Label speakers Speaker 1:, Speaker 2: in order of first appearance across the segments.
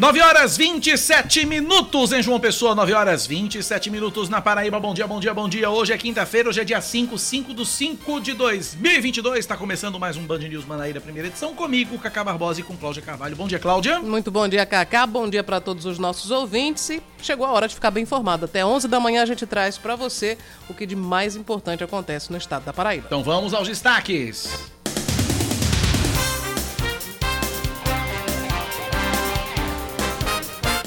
Speaker 1: 9 horas 27 minutos em João Pessoa, 9 horas 27 minutos na Paraíba. Bom dia, bom dia, bom dia. Hoje é quinta-feira, hoje é dia 5, 5 do 5 de 2022. Está começando mais um Band News Manaíra, primeira edição, comigo, Cacá Barbosa e com Cláudia Carvalho. Bom dia, Cláudia.
Speaker 2: Muito bom dia, Cacá. Bom dia para todos os nossos ouvintes. E chegou a hora de ficar bem informado. Até 11 da manhã a gente traz para você o que de mais importante acontece no estado da Paraíba.
Speaker 1: Então vamos aos destaques.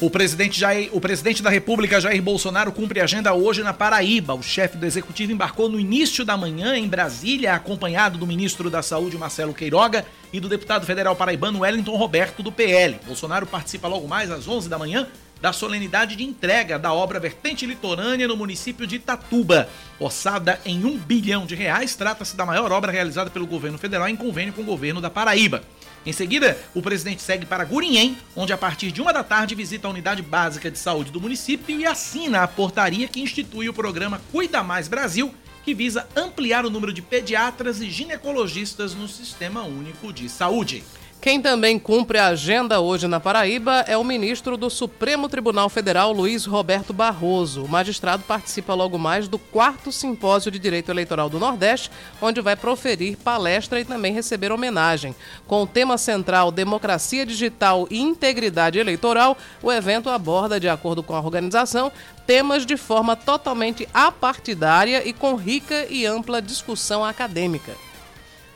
Speaker 1: O presidente, Jair, o presidente da República, Jair Bolsonaro, cumpre agenda hoje na Paraíba. O chefe do executivo embarcou no início da manhã em Brasília, acompanhado do ministro da Saúde, Marcelo Queiroga, e do deputado federal paraibano Wellington Roberto, do PL. Bolsonaro participa logo mais às 11 da manhã da solenidade de entrega da obra Vertente Litorânea no município de Itatuba. Orçada em um bilhão de reais, trata-se da maior obra realizada pelo governo federal em convênio com o governo da Paraíba. Em seguida, o presidente segue para Gurinhém, onde a partir de uma da tarde visita a unidade básica de saúde do município e assina a portaria que institui o programa Cuida Mais Brasil, que visa ampliar o número de pediatras e ginecologistas no Sistema Único de Saúde.
Speaker 2: Quem também cumpre a agenda hoje na Paraíba é o ministro do Supremo Tribunal Federal, Luiz Roberto Barroso. O magistrado participa logo mais do quarto simpósio de direito eleitoral do Nordeste, onde vai proferir palestra e também receber homenagem. Com o tema central Democracia Digital e Integridade Eleitoral, o evento aborda, de acordo com a organização, temas de forma totalmente apartidária e com rica e ampla discussão acadêmica.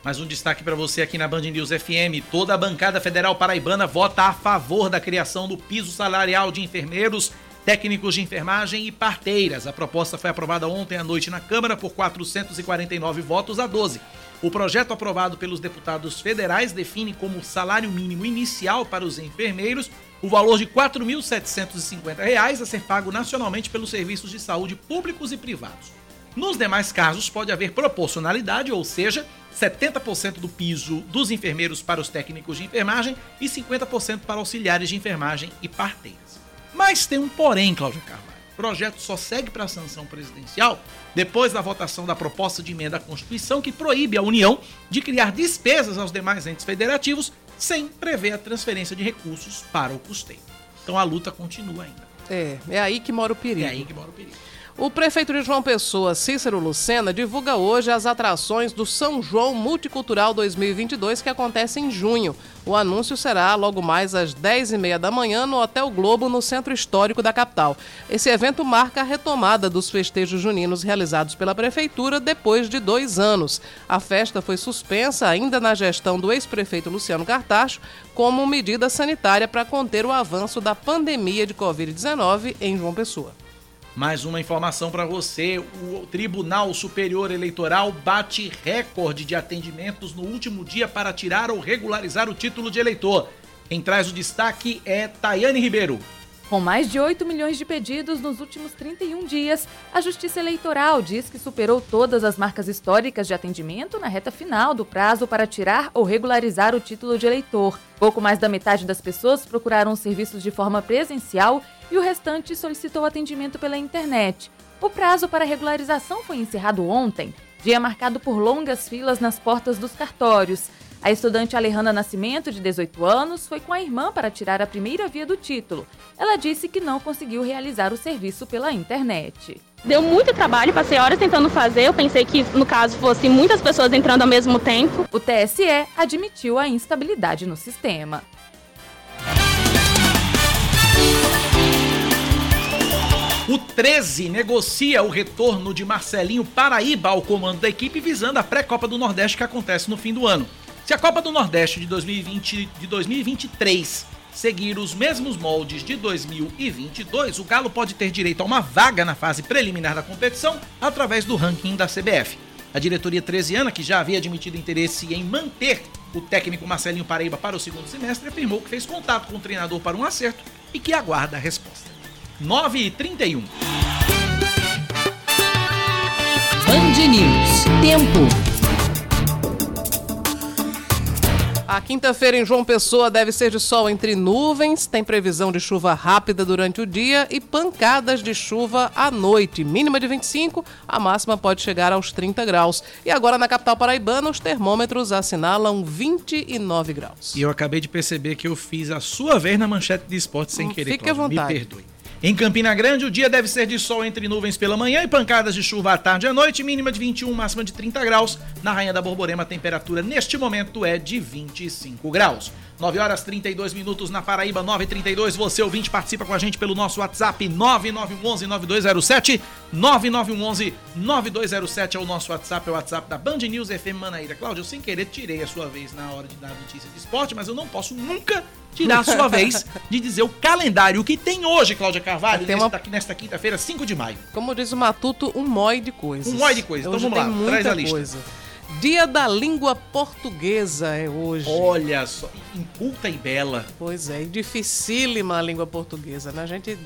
Speaker 1: Mais um destaque para você aqui na Band News FM. Toda a bancada federal paraibana vota a favor da criação do piso salarial de enfermeiros, técnicos de enfermagem e parteiras. A proposta foi aprovada ontem à noite na Câmara por 449 votos a 12. O projeto aprovado pelos deputados federais define como salário mínimo inicial para os enfermeiros o valor de R$ 4.750 a ser pago nacionalmente pelos serviços de saúde públicos e privados. Nos demais casos, pode haver proporcionalidade, ou seja, 70% do piso dos enfermeiros para os técnicos de enfermagem e 50% para auxiliares de enfermagem e parteiras. Mas tem um porém, Cláudia Carvalho. O projeto só segue para a sanção presidencial depois da votação da proposta de emenda à Constituição que proíbe a União de criar despesas aos demais entes federativos sem prever a transferência de recursos para o custeio. Então a luta continua ainda.
Speaker 2: É, é aí que mora o perigo.
Speaker 1: É aí que mora o perigo.
Speaker 2: O prefeito de João Pessoa, Cícero Lucena, divulga hoje as atrações do São João Multicultural 2022 que acontece em junho. O anúncio será logo mais às 10h30 da manhã no Hotel Globo, no centro histórico da capital. Esse evento marca a retomada dos festejos juninos realizados pela prefeitura depois de dois anos. A festa foi suspensa ainda na gestão do ex-prefeito Luciano Cartacho como medida sanitária para conter o avanço da pandemia de Covid-19 em João Pessoa.
Speaker 1: Mais uma informação para você: o Tribunal Superior Eleitoral bate recorde de atendimentos no último dia para tirar ou regularizar o título de eleitor. Quem traz o destaque é Tayane Ribeiro.
Speaker 3: Com mais de 8 milhões de pedidos nos últimos 31 dias, a Justiça Eleitoral diz que superou todas as marcas históricas de atendimento na reta final do prazo para tirar ou regularizar o título de eleitor. Pouco mais da metade das pessoas procuraram os serviços de forma presencial e o restante solicitou atendimento pela internet. O prazo para regularização foi encerrado ontem, dia marcado por longas filas nas portas dos cartórios. A estudante Alejandra Nascimento, de 18 anos, foi com a irmã para tirar a primeira via do título. Ela disse que não conseguiu realizar o serviço pela internet.
Speaker 4: Deu muito trabalho, passei horas tentando fazer. Eu pensei que, no caso, fossem muitas pessoas entrando ao mesmo tempo.
Speaker 3: O TSE admitiu a instabilidade no sistema.
Speaker 1: O 13 negocia o retorno de Marcelinho Paraíba ao comando da equipe visando a pré-copa do Nordeste que acontece no fim do ano. Se a Copa do Nordeste de 2020 de 2023 seguir os mesmos moldes de 2022, o Galo pode ter direito a uma vaga na fase preliminar da competição através do ranking da CBF. A diretoria 13 que já havia admitido interesse em manter o técnico Marcelinho Paraíba para o segundo semestre, afirmou que fez contato com o treinador para um acerto e que aguarda a resposta. 9 e 31.
Speaker 5: Band News. Tempo.
Speaker 2: A quinta-feira em João Pessoa deve ser de sol entre nuvens, tem previsão de chuva rápida durante o dia e pancadas de chuva à noite, mínima de 25, a máxima pode chegar aos 30 graus. E agora na capital paraibana, os termômetros assinalam 29 graus.
Speaker 1: E eu acabei de perceber que eu fiz a sua vez na manchete de esporte sem
Speaker 2: Hum,
Speaker 1: querer.
Speaker 2: fique à vontade.
Speaker 1: Me perdoe. Em Campina Grande, o dia deve ser de sol entre nuvens pela manhã e pancadas de chuva à tarde e à noite, mínima de 21, máxima de 30 graus. Na Rainha da Borborema, a temperatura neste momento é de 25 graus. 9 horas 32 minutos na Paraíba, 9h32. Você, ouvinte, participa com a gente pelo nosso WhatsApp 9911-9207. 9911-9207 é o nosso WhatsApp, é o WhatsApp da Band News FM Manaíra. Cláudio, sem querer tirei a sua vez na hora de dar notícia de esporte, mas eu não posso nunca tirar a sua vez de dizer o calendário que tem hoje, Cláudia Carvalho,
Speaker 2: Tem
Speaker 1: nesta,
Speaker 2: uma-
Speaker 1: nesta quinta-feira, 5 de maio.
Speaker 2: Como diz o Matuto, um mói de coisas.
Speaker 1: Um mói de coisas. Então
Speaker 2: Hoje
Speaker 1: vamos
Speaker 2: tem
Speaker 1: lá,
Speaker 2: muita
Speaker 1: traz a lista.
Speaker 2: coisa. Dia da língua portuguesa é hoje.
Speaker 1: Olha só, inculta e bela.
Speaker 2: Pois é, e dificílima a língua portuguesa, né? A gente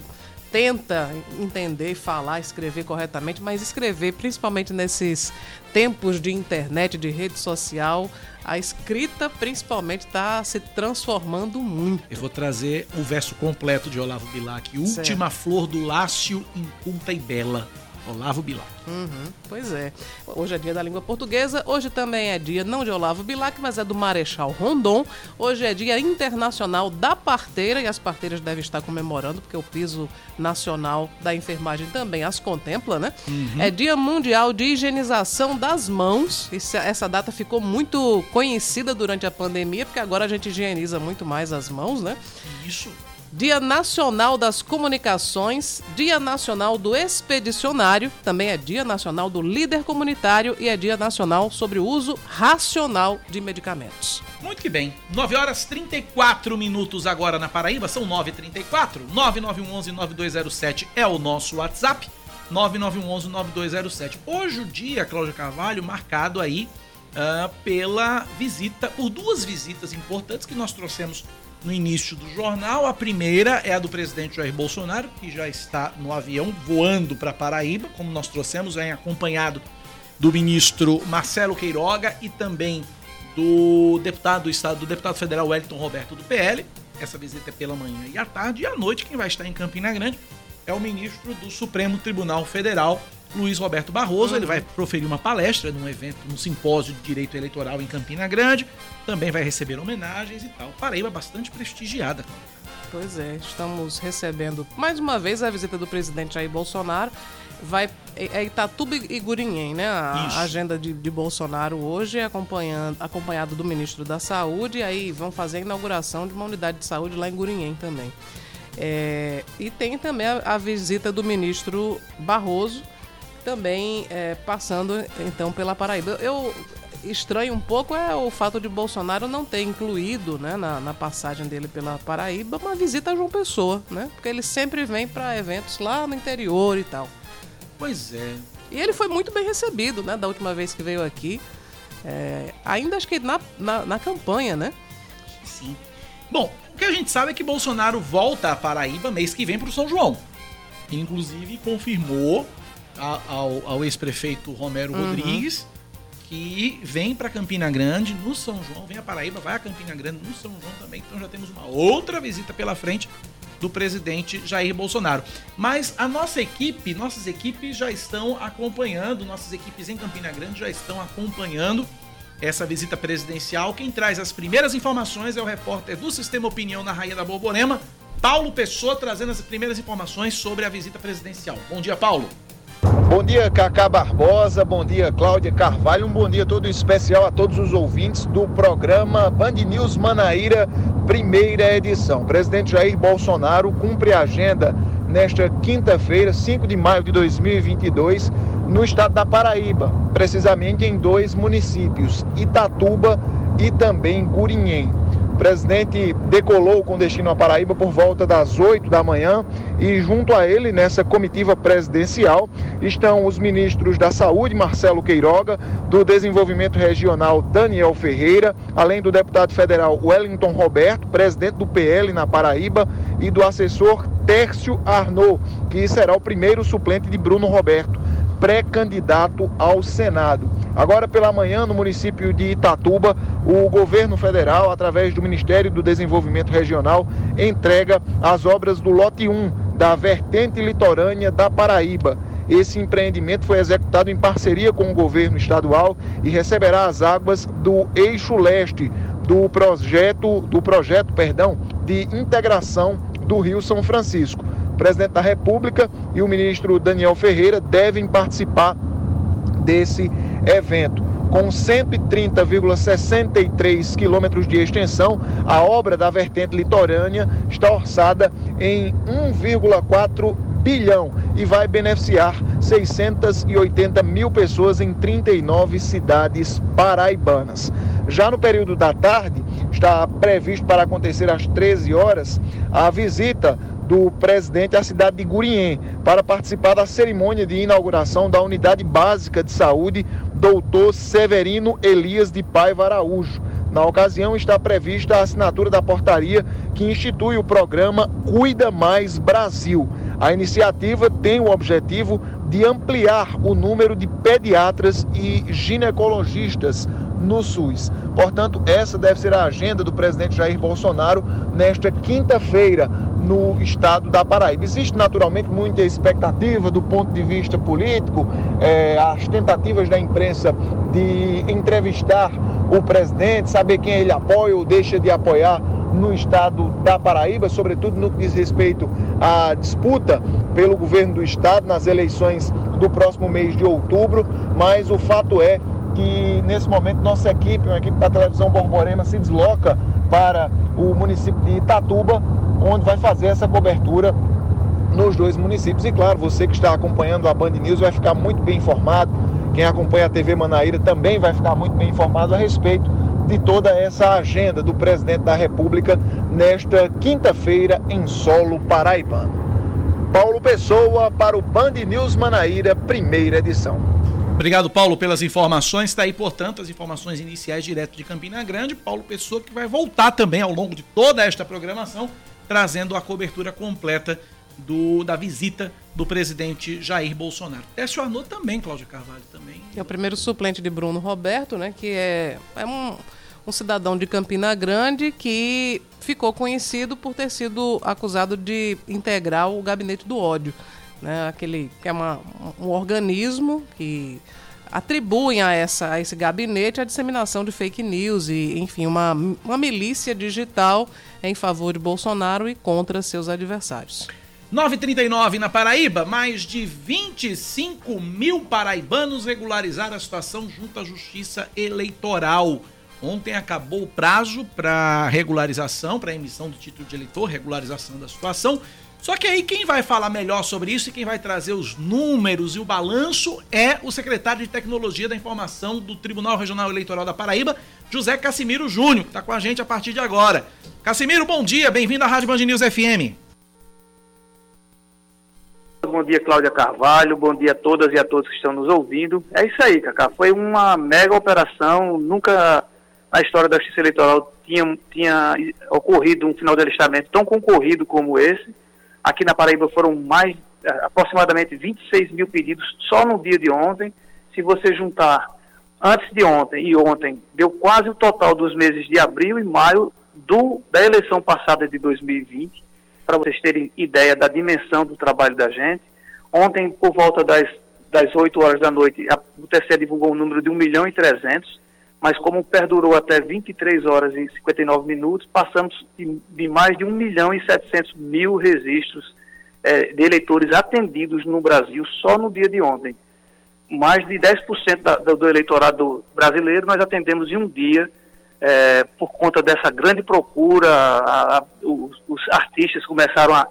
Speaker 2: tenta entender, falar, escrever corretamente, mas escrever, principalmente nesses tempos de internet, de rede social, a escrita principalmente está se transformando muito.
Speaker 1: Eu vou trazer o verso completo de Olavo Bilac. Última flor do Lácio, inculta e bela. Olavo Bilac.
Speaker 2: Uhum, pois é. Hoje é dia da língua portuguesa. Hoje também é dia não de Olavo Bilac, mas é do Marechal Rondon. Hoje é dia internacional da parteira e as parteiras devem estar comemorando, porque o piso nacional da enfermagem também as contempla, né? É dia mundial de higienização das mãos. Essa data ficou muito conhecida durante a pandemia, porque agora a gente higieniza muito mais as mãos, né?
Speaker 1: Isso.
Speaker 2: Dia Nacional das Comunicações, Dia Nacional do Expedicionário, também é Dia Nacional do Líder Comunitário e é Dia Nacional sobre o uso racional de medicamentos.
Speaker 1: Muito que bem. 9 horas 34 minutos agora na Paraíba, são 9h34. 9911-9207 é o nosso WhatsApp. 9911-9207. Hoje o dia, Cláudia Carvalho, marcado aí ah, pela visita, por duas visitas importantes que nós trouxemos no início do jornal. A primeira é a do presidente Jair Bolsonaro, que já está no avião voando para Paraíba, como nós trouxemos, acompanhado do ministro Marcelo Queiroga e também do deputado do estado, do deputado federal Wellington Roberto do PL. Essa visita é pela manhã e à tarde. E à noite, quem vai estar em Campina Grande é o ministro do Supremo Tribunal Federal, Luiz Roberto Barroso. Ele vai proferir uma palestra num evento, num simpósio de direito eleitoral em Campina Grande. Também vai receber homenagens e tal. Paraíba bastante prestigiada.
Speaker 2: Pois é, estamos recebendo mais uma vez a visita do presidente Jair Bolsonaro. Vai é é Itatuba e Gurinhém, né? A
Speaker 1: Isso.
Speaker 2: agenda de, de Bolsonaro hoje é acompanhando, acompanhado do ministro da Saúde, aí vão fazer a inauguração de uma unidade de saúde lá em Gurinhém também. É, e tem também a, a visita do ministro Barroso, também é, passando então pela Paraíba. Eu estranho um pouco é o fato de Bolsonaro não ter incluído né, na, na passagem dele pela Paraíba uma visita a João Pessoa, né? Porque ele sempre vem para eventos lá no interior e tal.
Speaker 1: Pois é.
Speaker 2: E ele foi muito bem recebido, né? Da última vez que veio aqui. É, ainda acho que na, na, na campanha, né?
Speaker 1: Sim. Bom, o que a gente sabe é que Bolsonaro volta a Paraíba mês que vem para o São João. Inclusive confirmou ao, ao ex-prefeito Romero Rodrigues que vem para Campina Grande no São João, vem a Paraíba, vai a Campina Grande no São João também. Então já temos uma outra visita pela frente do presidente Jair Bolsonaro. Mas a nossa equipe, nossas equipes já estão acompanhando, nossas equipes em Campina Grande já estão acompanhando essa visita presidencial. Quem traz as primeiras informações é o repórter do Sistema Opinião na Rainha da Borborema, Paulo Pessoa, trazendo as primeiras informações sobre a visita presidencial. Bom dia, Paulo.
Speaker 6: Bom dia, Cacá Barbosa. Bom dia, Cláudia Carvalho. Um bom dia todo especial a todos os ouvintes do programa Band News Manaíra, primeira edição. Presidente Jair Bolsonaro cumpre a agenda nesta quinta-feira, 5 de maio de 2022, no estado da Paraíba, precisamente em dois municípios, Itatuba e também Gurinhém. O presidente decolou com destino à Paraíba por volta das 8 da manhã e junto a ele, nessa comitiva presidencial, estão os ministros da Saúde, Marcelo Queiroga, do Desenvolvimento Regional, Daniel Ferreira, além do deputado federal Wellington Roberto, presidente do PL na Paraíba, e do assessor Tércio Arnaud, que será o primeiro suplente de Bruno Roberto, pré-candidato ao Senado. Agora pela manhã, no município de Itatuba, o governo federal, através do Ministério do Desenvolvimento Regional, entrega as obras do lote 1 da vertente litorânea da Paraíba. Esse empreendimento foi executado em parceria com o governo estadual e receberá as águas do eixo leste do projeto, do projeto, perdão, de integração do Rio São Francisco. O presidente da República e o ministro Daniel Ferreira devem participar desse evento. Com 130,63 quilômetros de extensão, a obra da vertente litorânea está orçada em 1,4 bilhão e vai beneficiar 680 mil pessoas em 39 cidades paraibanas. Já no período da tarde, está previsto para acontecer às 13 horas a visita do presidente à cidade de Gurien para participar da cerimônia de inauguração da Unidade Básica de Saúde Doutor Severino Elias de Paiva Araújo. Na ocasião, está prevista a assinatura da portaria que institui o programa Cuida Mais Brasil. A iniciativa tem o objetivo de ampliar o número de pediatras e ginecologistas no SUS. Portanto, essa deve ser a agenda do presidente Jair Bolsonaro nesta quinta-feira no estado da Paraíba. Existe naturalmente muita expectativa do ponto de vista político, é, as tentativas da imprensa de entrevistar o presidente, saber quem ele apoia ou deixa de apoiar no estado da Paraíba, sobretudo no que diz respeito à disputa pelo governo do estado nas eleições do próximo mês de outubro, mas o fato é que nesse momento nossa equipe, uma equipe da televisão Borborema, se desloca para o município de Itatuba, onde vai fazer essa cobertura nos dois municípios. E claro, você que está acompanhando a Band News vai ficar muito bem informado. Quem acompanha a TV Manaíra também vai ficar muito bem informado a respeito de toda essa agenda do presidente da República nesta quinta-feira em solo paraibano. Paulo Pessoa para o Band News Manaíra, primeira edição.
Speaker 1: Obrigado, Paulo, pelas informações. Está aí, portanto, as informações iniciais direto de Campina Grande. Paulo Pessoa que vai voltar também ao longo de toda esta programação, trazendo a cobertura completa do, da visita do presidente Jair Bolsonaro. Técio Arnaud também, Cláudia Carvalho também.
Speaker 2: É o primeiro suplente de Bruno Roberto, né? Que é, é um, um cidadão de Campina Grande que ficou conhecido por ter sido acusado de integrar o gabinete do ódio né? Aquele que é uma, um organismo que atribuem a, essa, a esse gabinete a disseminação de fake news e, enfim, uma, uma milícia digital em favor de Bolsonaro e contra seus adversários.
Speaker 1: 939 na Paraíba, mais de 25 mil paraibanos regularizaram a situação junto à Justiça Eleitoral. Ontem acabou o prazo para regularização, para emissão do título de eleitor, regularização da situação. Só que aí quem vai falar melhor sobre isso e quem vai trazer os números e o balanço é o secretário de Tecnologia da Informação do Tribunal Regional Eleitoral da Paraíba, José Cassimiro Júnior, que está com a gente a partir de agora. Cassimiro, bom dia, bem-vindo à Rádio Band News FM.
Speaker 7: Bom dia, Cláudia Carvalho. Bom dia a todas e a todos que estão nos ouvindo. É isso aí, Cacá. Foi uma mega operação. Nunca na história da Justiça Eleitoral tinha, tinha ocorrido um final de alistamento tão concorrido como esse. Aqui na Paraíba foram mais aproximadamente 26 mil pedidos só no dia de ontem. Se você juntar antes de ontem e ontem, deu quase o total dos meses de abril e maio do, da eleição passada de 2020, para vocês terem ideia da dimensão do trabalho da gente. Ontem, por volta das, das 8 horas da noite, a, o divulgou um número de 1 milhão e 300 mas como perdurou até 23 horas e 59 minutos, passamos de, mais de 1 milhão e 700 mil registros é, de eleitores atendidos no Brasil só no dia de ontem. Mais de 10% da, do, do eleitorado brasileiro nós atendemos em um dia, é, por conta dessa grande procura, a, a, os, os, artistas começaram a,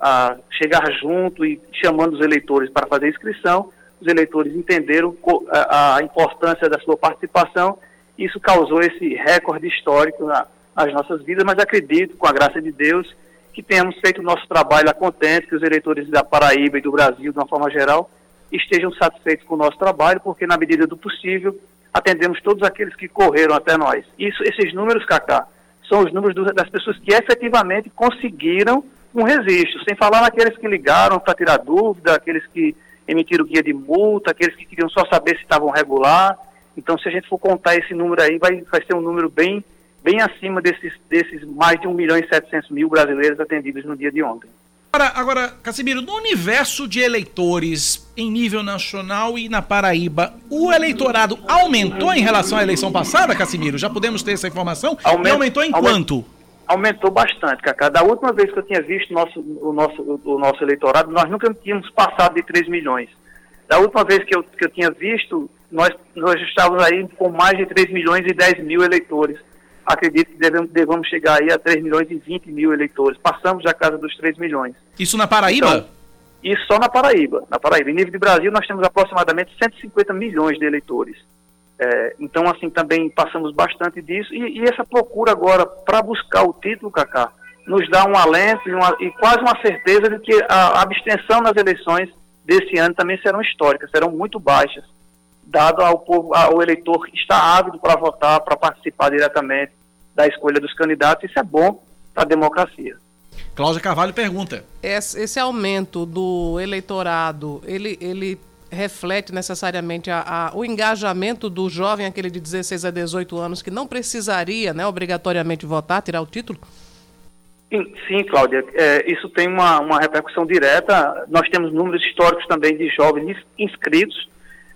Speaker 7: a chegar junto e chamando os eleitores para fazer inscrição, os eleitores entenderam a, importância da sua participação. Isso causou esse recorde histórico nas nossas vidas, mas acredito, com a graça de Deus, que tenhamos feito o nosso trabalho a contente, que os eleitores da Paraíba e do Brasil, de uma forma geral, estejam satisfeitos com o nosso trabalho, porque na medida do possível atendemos todos aqueles que correram até nós. Isso, esses números, Cacá, são os números das pessoas que efetivamente conseguiram um registro, sem falar naqueles que ligaram para tirar dúvida, aqueles que emitiram guia de multa, aqueles que queriam só saber se estavam regular. Então, se a gente for contar esse número aí, vai, vai ser um número bem, bem acima desses, desses mais de 1 milhão e 700 mil brasileiros atendidos no dia de ontem.
Speaker 1: Agora, agora, Casimiro, no universo de eleitores em nível nacional e na Paraíba, o eleitorado aumentou em relação à eleição passada, Casimiro? Já podemos ter essa informação?
Speaker 7: Aument...
Speaker 1: E aumentou em quanto?
Speaker 7: Aumentou bastante, Cacá. Da última vez que eu tinha visto nosso, o, nosso, o nosso eleitorado, nós nunca tínhamos passado de 3 milhões. Da última vez que eu, que eu tinha visto, nós, nós estávamos aí com mais de 3 milhões e 10 mil eleitores acredito que devemos, devemos chegar aí a 3 milhões e 20 mil eleitores. Passamos já a casa dos 3 milhões.
Speaker 1: Isso na Paraíba?
Speaker 7: Então, isso só na Paraíba. Na Paraíba. Em nível de Brasil, nós temos aproximadamente 150 milhões de eleitores. É, então, assim, também passamos bastante disso. E, e essa procura agora para buscar o título, Cacá, nos dá um alento e, uma, e, quase uma certeza de que a abstenção nas eleições desse ano também serão históricas, serão muito baixas, dado ao, povo, ao eleitor que está ávido para votar, para participar diretamente da escolha dos candidatos, isso é bom para a democracia.
Speaker 1: Cláudia Carvalho pergunta.
Speaker 2: Esse, esse, aumento do eleitorado, ele, ele reflete necessariamente a, a, o engajamento do jovem, aquele de 16 a 18 anos, que não precisaria né, obrigatoriamente votar, tirar o título?
Speaker 7: Sim, sim Cláudia, é, isso tem uma, uma repercussão direta. Nós temos números históricos também de jovens inscritos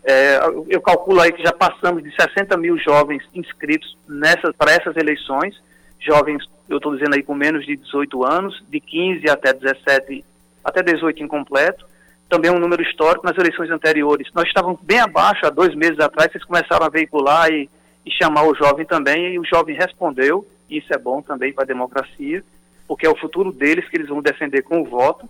Speaker 7: é, eu calculo aí que já passamos de 60 mil jovens inscritos nessas, para essas eleições, jovens, eu estou dizendo aí com menos de 18 anos, de 15 até 17, até 18 incompleto. Também um número histórico nas eleições anteriores. Nós estávamos bem abaixo, há dois meses atrás, vocês começaram a veicular e, e chamar o jovem também, e o jovem respondeu, e isso é bom também para a democracia, porque é o futuro deles que eles vão defender com o voto,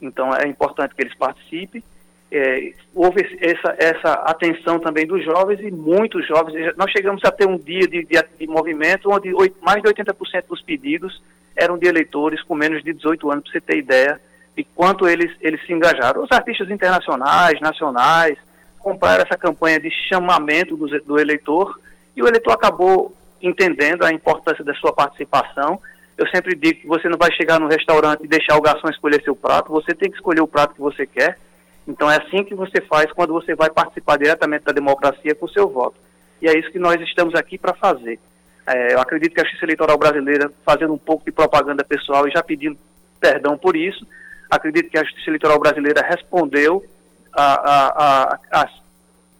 Speaker 7: então é importante que eles participem é, houve essa, essa atenção também dos jovens e muitos jovens. Nós chegamos a ter um dia de, de, de movimento onde mais de 80% dos pedidos eram de eleitores com menos de 18 anos, para você ter ideia de quanto eles, eles se engajaram. Os artistas internacionais, nacionais, compraram essa campanha de chamamento do, do eleitor e o eleitor acabou entendendo a importância da sua participação. Eu sempre digo que você não vai chegar no restaurante e deixar o garçom escolher seu prato, você tem que escolher o prato que você quer então é assim que você faz quando você vai participar diretamente da democracia com o seu voto. E é isso que nós estamos aqui para fazer. É, eu acredito que a Justiça Eleitoral Brasileira, fazendo um pouco de propaganda pessoal e já pedindo perdão por isso, acredito que a Justiça Eleitoral Brasileira respondeu às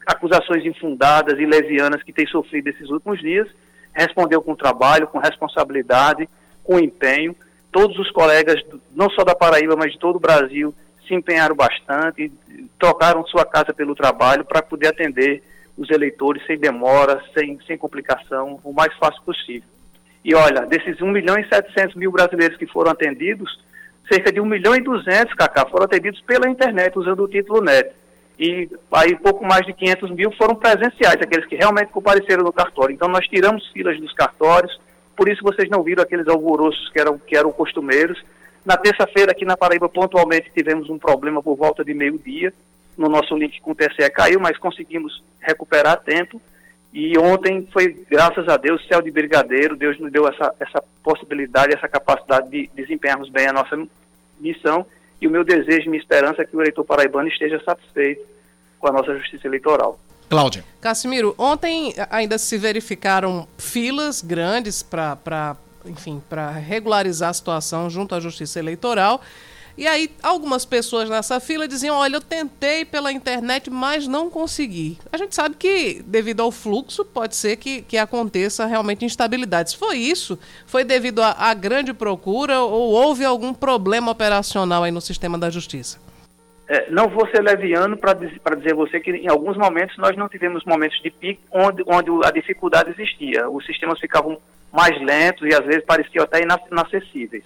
Speaker 7: acusações infundadas e levianas que tem sofrido esses últimos dias, respondeu com trabalho, com responsabilidade, com empenho. Todos os colegas, não só da Paraíba, mas de todo o Brasil, se empenharam bastante, trocaram sua casa pelo trabalho para poder atender os eleitores sem demora, sem, sem complicação, o mais fácil possível. E olha, desses 1 milhão e 700 mil brasileiros que foram atendidos, cerca de 1 milhão e 200, Cacá, foram atendidos pela internet, usando o título NET. E aí pouco mais de 500 mil foram presenciais, aqueles que realmente compareceram no cartório. Então nós tiramos filas dos cartórios, por isso vocês não viram aqueles alvoroços que eram, que eram costumeiros, na terça-feira, aqui na Paraíba, pontualmente tivemos um problema por volta de meio-dia. No nosso link com o TCE caiu, mas conseguimos recuperar tempo. E ontem foi, graças a Deus, céu de brigadeiro. Deus nos deu essa, essa possibilidade, essa capacidade de desempenharmos bem a nossa missão. E o meu desejo e minha esperança é que o eleitor paraibano esteja satisfeito com a nossa justiça eleitoral.
Speaker 1: Cláudia.
Speaker 2: Cassimiro, ontem ainda se verificaram filas grandes para enfim, para regularizar a situação junto à Justiça Eleitoral. E aí, algumas pessoas nessa fila diziam: Olha, eu tentei pela internet, mas não consegui. A gente sabe que, devido ao fluxo, pode ser que, que aconteça realmente instabilidades. Foi isso? Foi devido à grande procura ou houve algum problema operacional aí no sistema da justiça?
Speaker 7: É, não vou ser leviano para dizer, dizer a você que em alguns momentos nós não tivemos momentos de pico onde, onde a dificuldade existia. Os sistemas ficavam mais lentos e às vezes pareciam até inacessíveis.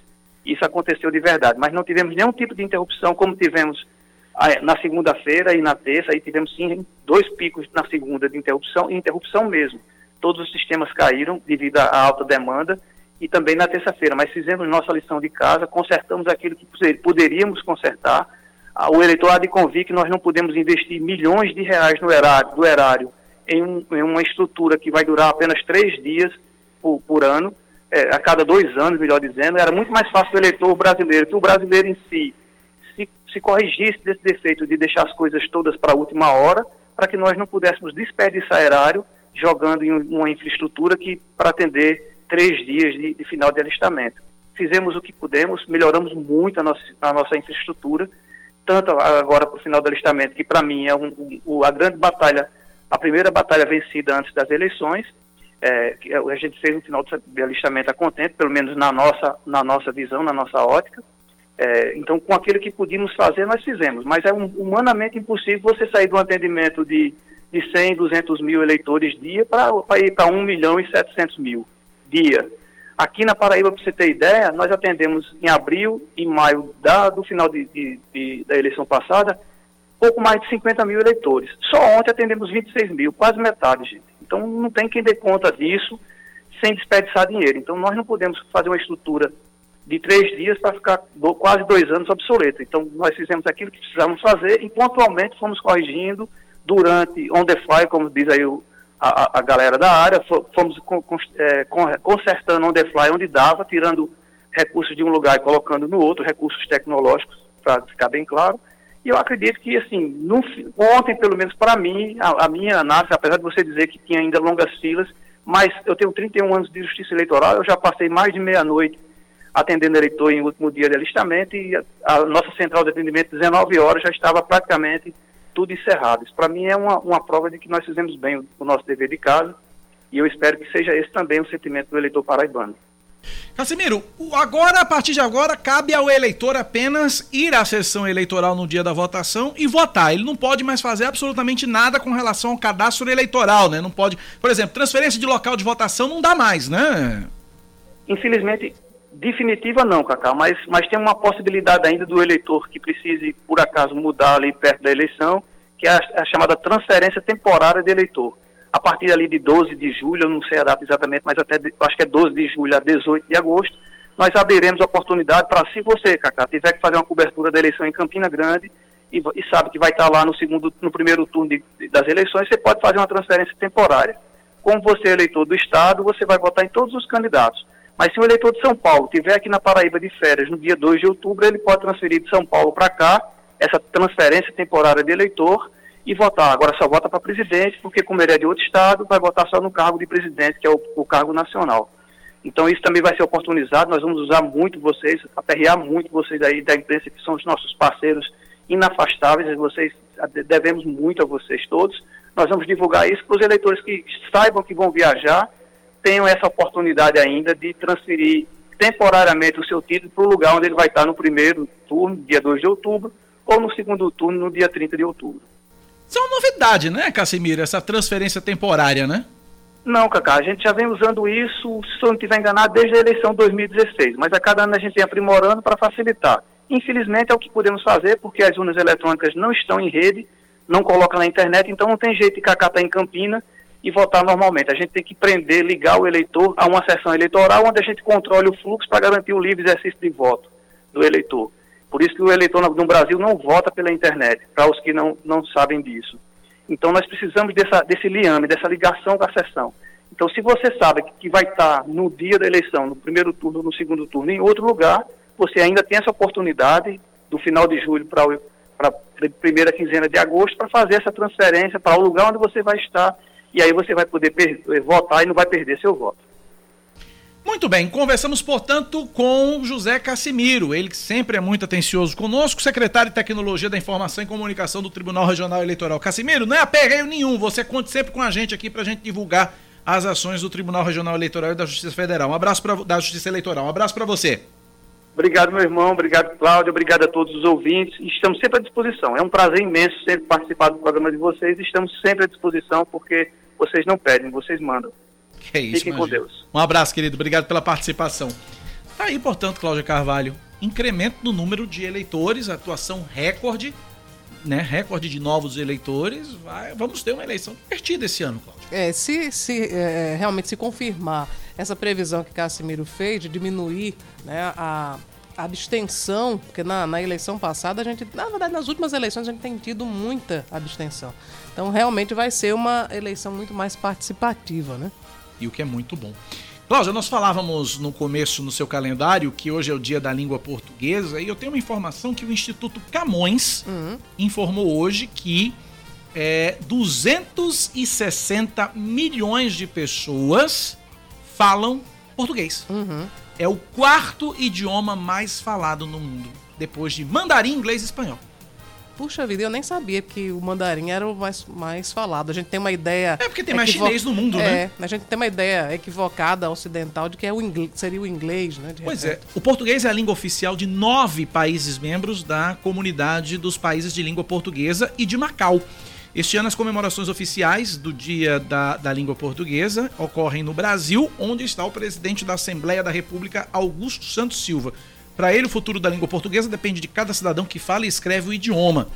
Speaker 7: Isso aconteceu de verdade, mas não tivemos nenhum tipo de interrupção como tivemos ah, na segunda-feira e na terça, aí tivemos sim dois picos na segunda de interrupção, e interrupção mesmo. Todos os sistemas caíram devido à alta demanda e também na terça-feira, mas fizemos nossa lição de casa, consertamos aquilo que poderíamos consertar. Ah, o eleitor há de convir que nós não podemos investir milhões de reais no erário, do erário em, um, em uma estrutura que vai durar apenas três dias por, por ano, é, a cada dois anos, melhor dizendo, era muito mais fácil o eleitor brasileiro, que o brasileiro em si se, se se corrigisse desse defeito de deixar as coisas todas para a última hora, para que nós não pudéssemos desperdiçar erário jogando em uma infraestrutura que para atender três dias de, de, final de alistamento. Fizemos o que pudemos, melhoramos muito a nossa, a nossa infraestrutura, tanto agora para o final do alistamento, que para mim é um, um, a grande batalha, a primeira batalha vencida antes das eleições, é, a gente fez um final de alistamento a contento, pelo menos na nossa, na nossa visão, na nossa ótica. É, então, com aquilo que podíamos fazer, nós fizemos. Mas é um, humanamente impossível você sair de um atendimento de, de 100, 200 mil eleitores dia para ir para 1 milhão e 700 mil dia. Aqui na Paraíba, para você ter ideia, nós atendemos em abril e maio da, do final de, de, de, da eleição passada, pouco mais de 50 mil eleitores. Só ontem atendemos 26 mil, quase metade, gente. Então não tem quem dê conta disso sem desperdiçar dinheiro. Então nós não podemos fazer uma estrutura de três dias para ficar do, quase dois anos obsoleta. Então nós fizemos aquilo que precisávamos fazer e pontualmente fomos corrigindo durante on the fly, como diz aí o, a, a, galera da área, fomos com, com, é, consertando on the fly onde dava, tirando recursos de um lugar e colocando no outro, recursos tecnológicos, para ficar bem claro. E eu acredito que, assim, ontem, pelo menos para mim, a, a, minha análise, apesar de você dizer que tinha ainda longas filas, mas eu tenho 31 anos de justiça eleitoral, eu já passei mais de meia-noite atendendo eleitor em último dia de alistamento e a, a, nossa central de atendimento, 19 horas, já estava praticamente tudo encerrado. Isso para mim é uma, uma prova de que nós fizemos bem o, o nosso dever de casa e eu espero que seja esse também o sentimento do eleitor paraibano.
Speaker 1: Casimiro, agora, a partir de agora, cabe ao eleitor apenas ir à sessão eleitoral no dia da votação e votar. Ele não pode mais fazer absolutamente nada com relação ao cadastro eleitoral, né? Não pode, por exemplo, transferência de local de votação não dá mais, né?
Speaker 7: Infelizmente, definitiva não, Cacá, mas, mas tem uma possibilidade ainda do eleitor que precise, por acaso, mudar ali perto da eleição, que é a, a chamada transferência temporária de eleitor a partir ali de 12 de julho, eu não sei a data exatamente, mas até acho que é 12 de julho a 18 de agosto, nós abriremos a oportunidade para, se você, Cacá, tiver que fazer uma cobertura da eleição em Campina Grande e, e sabe que vai estar lá no segundo, no primeiro turno de, de, das eleições, você pode fazer uma transferência temporária. Como você é eleitor do Estado, você vai votar em todos os candidatos. Mas se o eleitor de São Paulo tiver aqui na Paraíba de férias no dia 2 de outubro, ele pode transferir de São Paulo para cá, essa transferência temporária de eleitor, e votar. Agora só vota para presidente, porque como ele é de outro estado, vai votar só no cargo de presidente, que é o, o cargo nacional. Então isso também vai ser oportunizado, nós vamos usar muito vocês, aperrear muito vocês aí da imprensa, que são os nossos parceiros inafastáveis, vocês devemos muito a vocês todos. Nós vamos divulgar isso para os eleitores que saibam que vão viajar, tenham essa oportunidade ainda de transferir temporariamente o seu título para o lugar onde ele vai estar no primeiro turno, dia 2 de outubro, ou no segundo turno, no dia 30 de outubro.
Speaker 1: Isso é uma novidade, né, Casimiro? Essa transferência temporária, né?
Speaker 7: Não, Cacá, a gente já vem usando isso, se eu não estiver enganado, desde a eleição 2016, mas a cada ano a gente vem aprimorando para facilitar. Infelizmente é o que podemos fazer, porque as urnas eletrônicas não estão em rede, não colocam na internet, então não tem jeito de Cacá estar em Campina e votar normalmente. A gente tem que prender, ligar o eleitor a uma sessão eleitoral onde a gente controle o fluxo para garantir o livre exercício de voto do eleitor. Por isso que o eleitor no Brasil não vota pela internet, para os que não, não sabem disso. Então nós precisamos dessa, desse liame, dessa ligação com a sessão. Então se você sabe que vai estar no dia da eleição, no primeiro turno, no segundo turno, em outro lugar, você ainda tem essa oportunidade do final de julho para a primeira quinzena de agosto para fazer essa transferência para o lugar onde você vai estar e aí você vai poder votar e não vai perder seu voto.
Speaker 1: Muito bem, conversamos, portanto, com José Cassimiro, ele que sempre é muito atencioso conosco, secretário de Tecnologia da Informação e Comunicação do Tribunal Regional Eleitoral. Cassimiro, não é aperreio nenhum, você conte sempre com a gente aqui para a gente divulgar as ações do Tribunal Regional Eleitoral e da Justiça Federal. Um abraço pra, da Justiça Eleitoral, um abraço para você.
Speaker 7: Obrigado, meu irmão, obrigado, Cláudio, obrigado a todos os ouvintes. Estamos sempre à disposição. É um prazer imenso sempre participar do programa de vocês. Estamos sempre à disposição porque vocês não pedem, vocês mandam.
Speaker 1: É isso,
Speaker 7: Fiquem imagina. com Deus.
Speaker 1: Um abraço, querido. Obrigado pela participação. Tá aí, portanto, Cláudia Carvalho. Incremento no número de eleitores, atuação recorde, né? Recorde de novos eleitores. Vai, vamos ter uma eleição divertida esse ano, Cláudia.
Speaker 2: É, se, se é, realmente se confirmar essa previsão que Cassimiro fez de diminuir né, a, a abstenção, porque na, na eleição passada a gente, na verdade, nas últimas eleições a gente tem tido muita abstenção. Então realmente vai ser uma eleição muito mais participativa, né?
Speaker 1: E o que é muito bom. Cláudia, nós falávamos no começo no seu calendário que hoje é o dia da língua portuguesa e eu tenho uma informação que o Instituto Camões uhum. informou hoje que é, 260 milhões de pessoas falam português. Uhum. É o quarto idioma mais falado no mundo, depois de mandarim, inglês e espanhol.
Speaker 2: Puxa vida, eu nem sabia que o mandarim era o mais, mais falado. A gente tem uma ideia.
Speaker 1: É porque tem mais chinês no mundo,
Speaker 2: é,
Speaker 1: né?
Speaker 2: A gente tem uma ideia equivocada ocidental de que é o inglês, seria o inglês, né?
Speaker 1: Pois é. O português é a língua oficial de nove países membros da comunidade dos países de língua portuguesa e de Macau. Este ano, as comemorações oficiais do Dia da, da Língua Portuguesa ocorrem no Brasil, onde está o presidente da Assembleia da República, Augusto Santos Silva. Para ele, o futuro da língua portuguesa depende de cada cidadão que fala e escreve o idioma.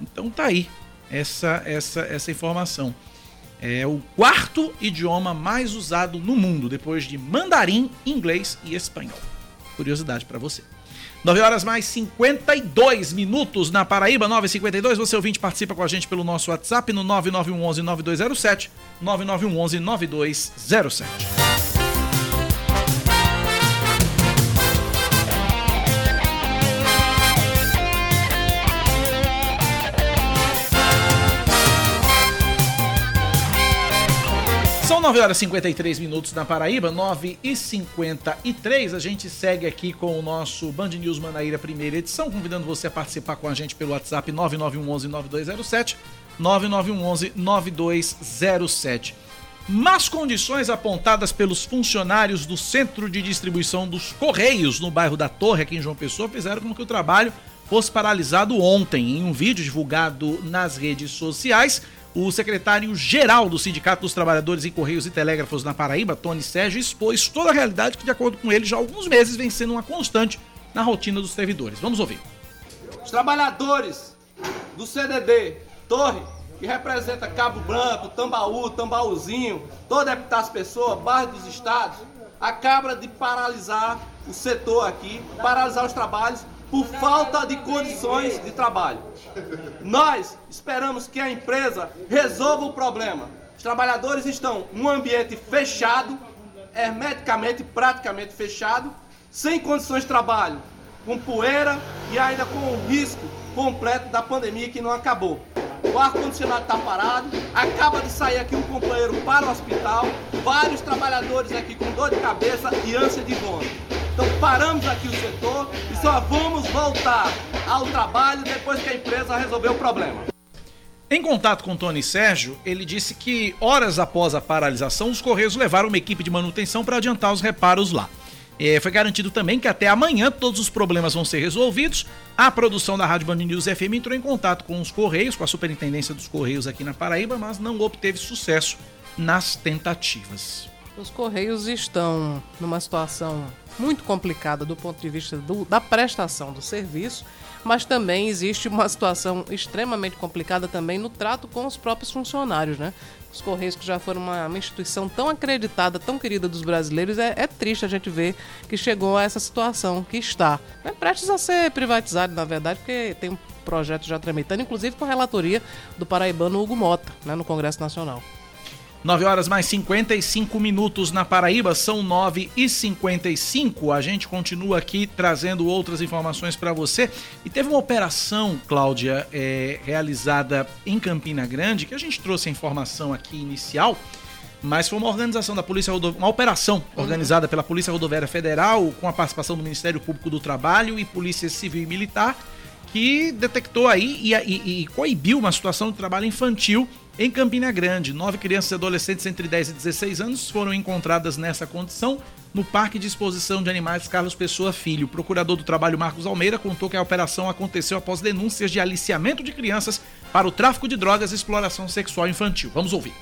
Speaker 1: Então tá aí essa, essa, essa informação. É o quarto idioma mais usado no mundo, depois de mandarim, inglês e espanhol. Curiosidade para você. 9 horas mais 52 minutos na Paraíba, 9h52. Você ouvinte participa com a gente pelo nosso WhatsApp no 9911 9207, 9911 9207. 9 horas e 53 minutos na Paraíba, 9 e 53. A gente segue aqui com o nosso Band News Manaíra primeira edição, convidando você a participar com a gente pelo WhatsApp 9911 9207, 9911 9207. Nas condições apontadas pelos funcionários do Centro de Distribuição dos Correios no bairro da Torre, aqui em João Pessoa, fizeram com que o trabalho fosse paralisado ontem. Em um vídeo divulgado nas redes sociais, o secretário-geral do Sindicato dos Trabalhadores em Correios e Telégrafos na Paraíba, Tony Sérgio, expôs toda a realidade que, de acordo com ele, já há alguns meses vem sendo uma constante na rotina dos servidores. Vamos ouvir.
Speaker 8: Os trabalhadores do CDD, Torre, que representa Cabo Branco, Tambaú, Tambaúzinho, toda as pessoas, bairro dos estados, acaba de paralisar o setor aqui, paralisar os trabalhos por falta de condições de trabalho. Nós esperamos que a empresa resolva o problema. Os trabalhadores estão num ambiente fechado, hermeticamente, praticamente fechado, sem condições de trabalho, com poeira e ainda com o risco completo da pandemia que não acabou. O ar-condicionado está parado, acaba de sair aqui um companheiro para o hospital, vários trabalhadores aqui com dor de cabeça e ânsia de vômito. Então paramos aqui o setor e só vamos voltar ao trabalho depois que a empresa resolver o problema.
Speaker 1: Em contato com Tony Sérgio, ele disse que horas após a paralisação, os Correios levaram uma equipe de manutenção para adiantar os reparos lá. É, foi garantido também que até amanhã todos os problemas vão ser resolvidos. A produção da Rádio Band News FM entrou em contato com os Correios, com a Superintendência dos Correios aqui na Paraíba, mas não obteve sucesso nas tentativas.
Speaker 2: Os Correios estão numa situação muito complicada do ponto de vista do, da prestação do serviço, mas também existe uma situação extremamente complicada também no trato com os próprios funcionários, né? Os Correios, que já foram uma, uma instituição tão acreditada, tão querida dos brasileiros, é, é, triste a gente ver que chegou a essa situação que está. É prestes a ser privatizado, na verdade, porque tem um projeto já tramitando, inclusive com a relatoria do paraibano Hugo Mota, né, no Congresso Nacional.
Speaker 1: 9 horas mais 55 minutos na Paraíba, são 9 e 55. A gente continua aqui trazendo outras informações para você. E teve uma operação, Cláudia, é, realizada em Campina Grande, que a gente trouxe a informação aqui inicial, mas foi uma organização da Polícia Rodoviária, uma operação organizada pela Polícia Rodoviária Federal, com a participação do Ministério Público do Trabalho e Polícia Civil e Militar, que detectou aí e, e, e coibiu uma situação de trabalho infantil em Campina Grande, nove crianças e adolescentes entre 10 e 16 anos foram encontradas nessa condição no Parque de Exposição de Animais Carlos Pessoa Filho. O procurador do trabalho Marcos Almeida contou que a operação aconteceu após denúncias de aliciamento de crianças para o tráfico de drogas e exploração sexual infantil. Vamos ouvir.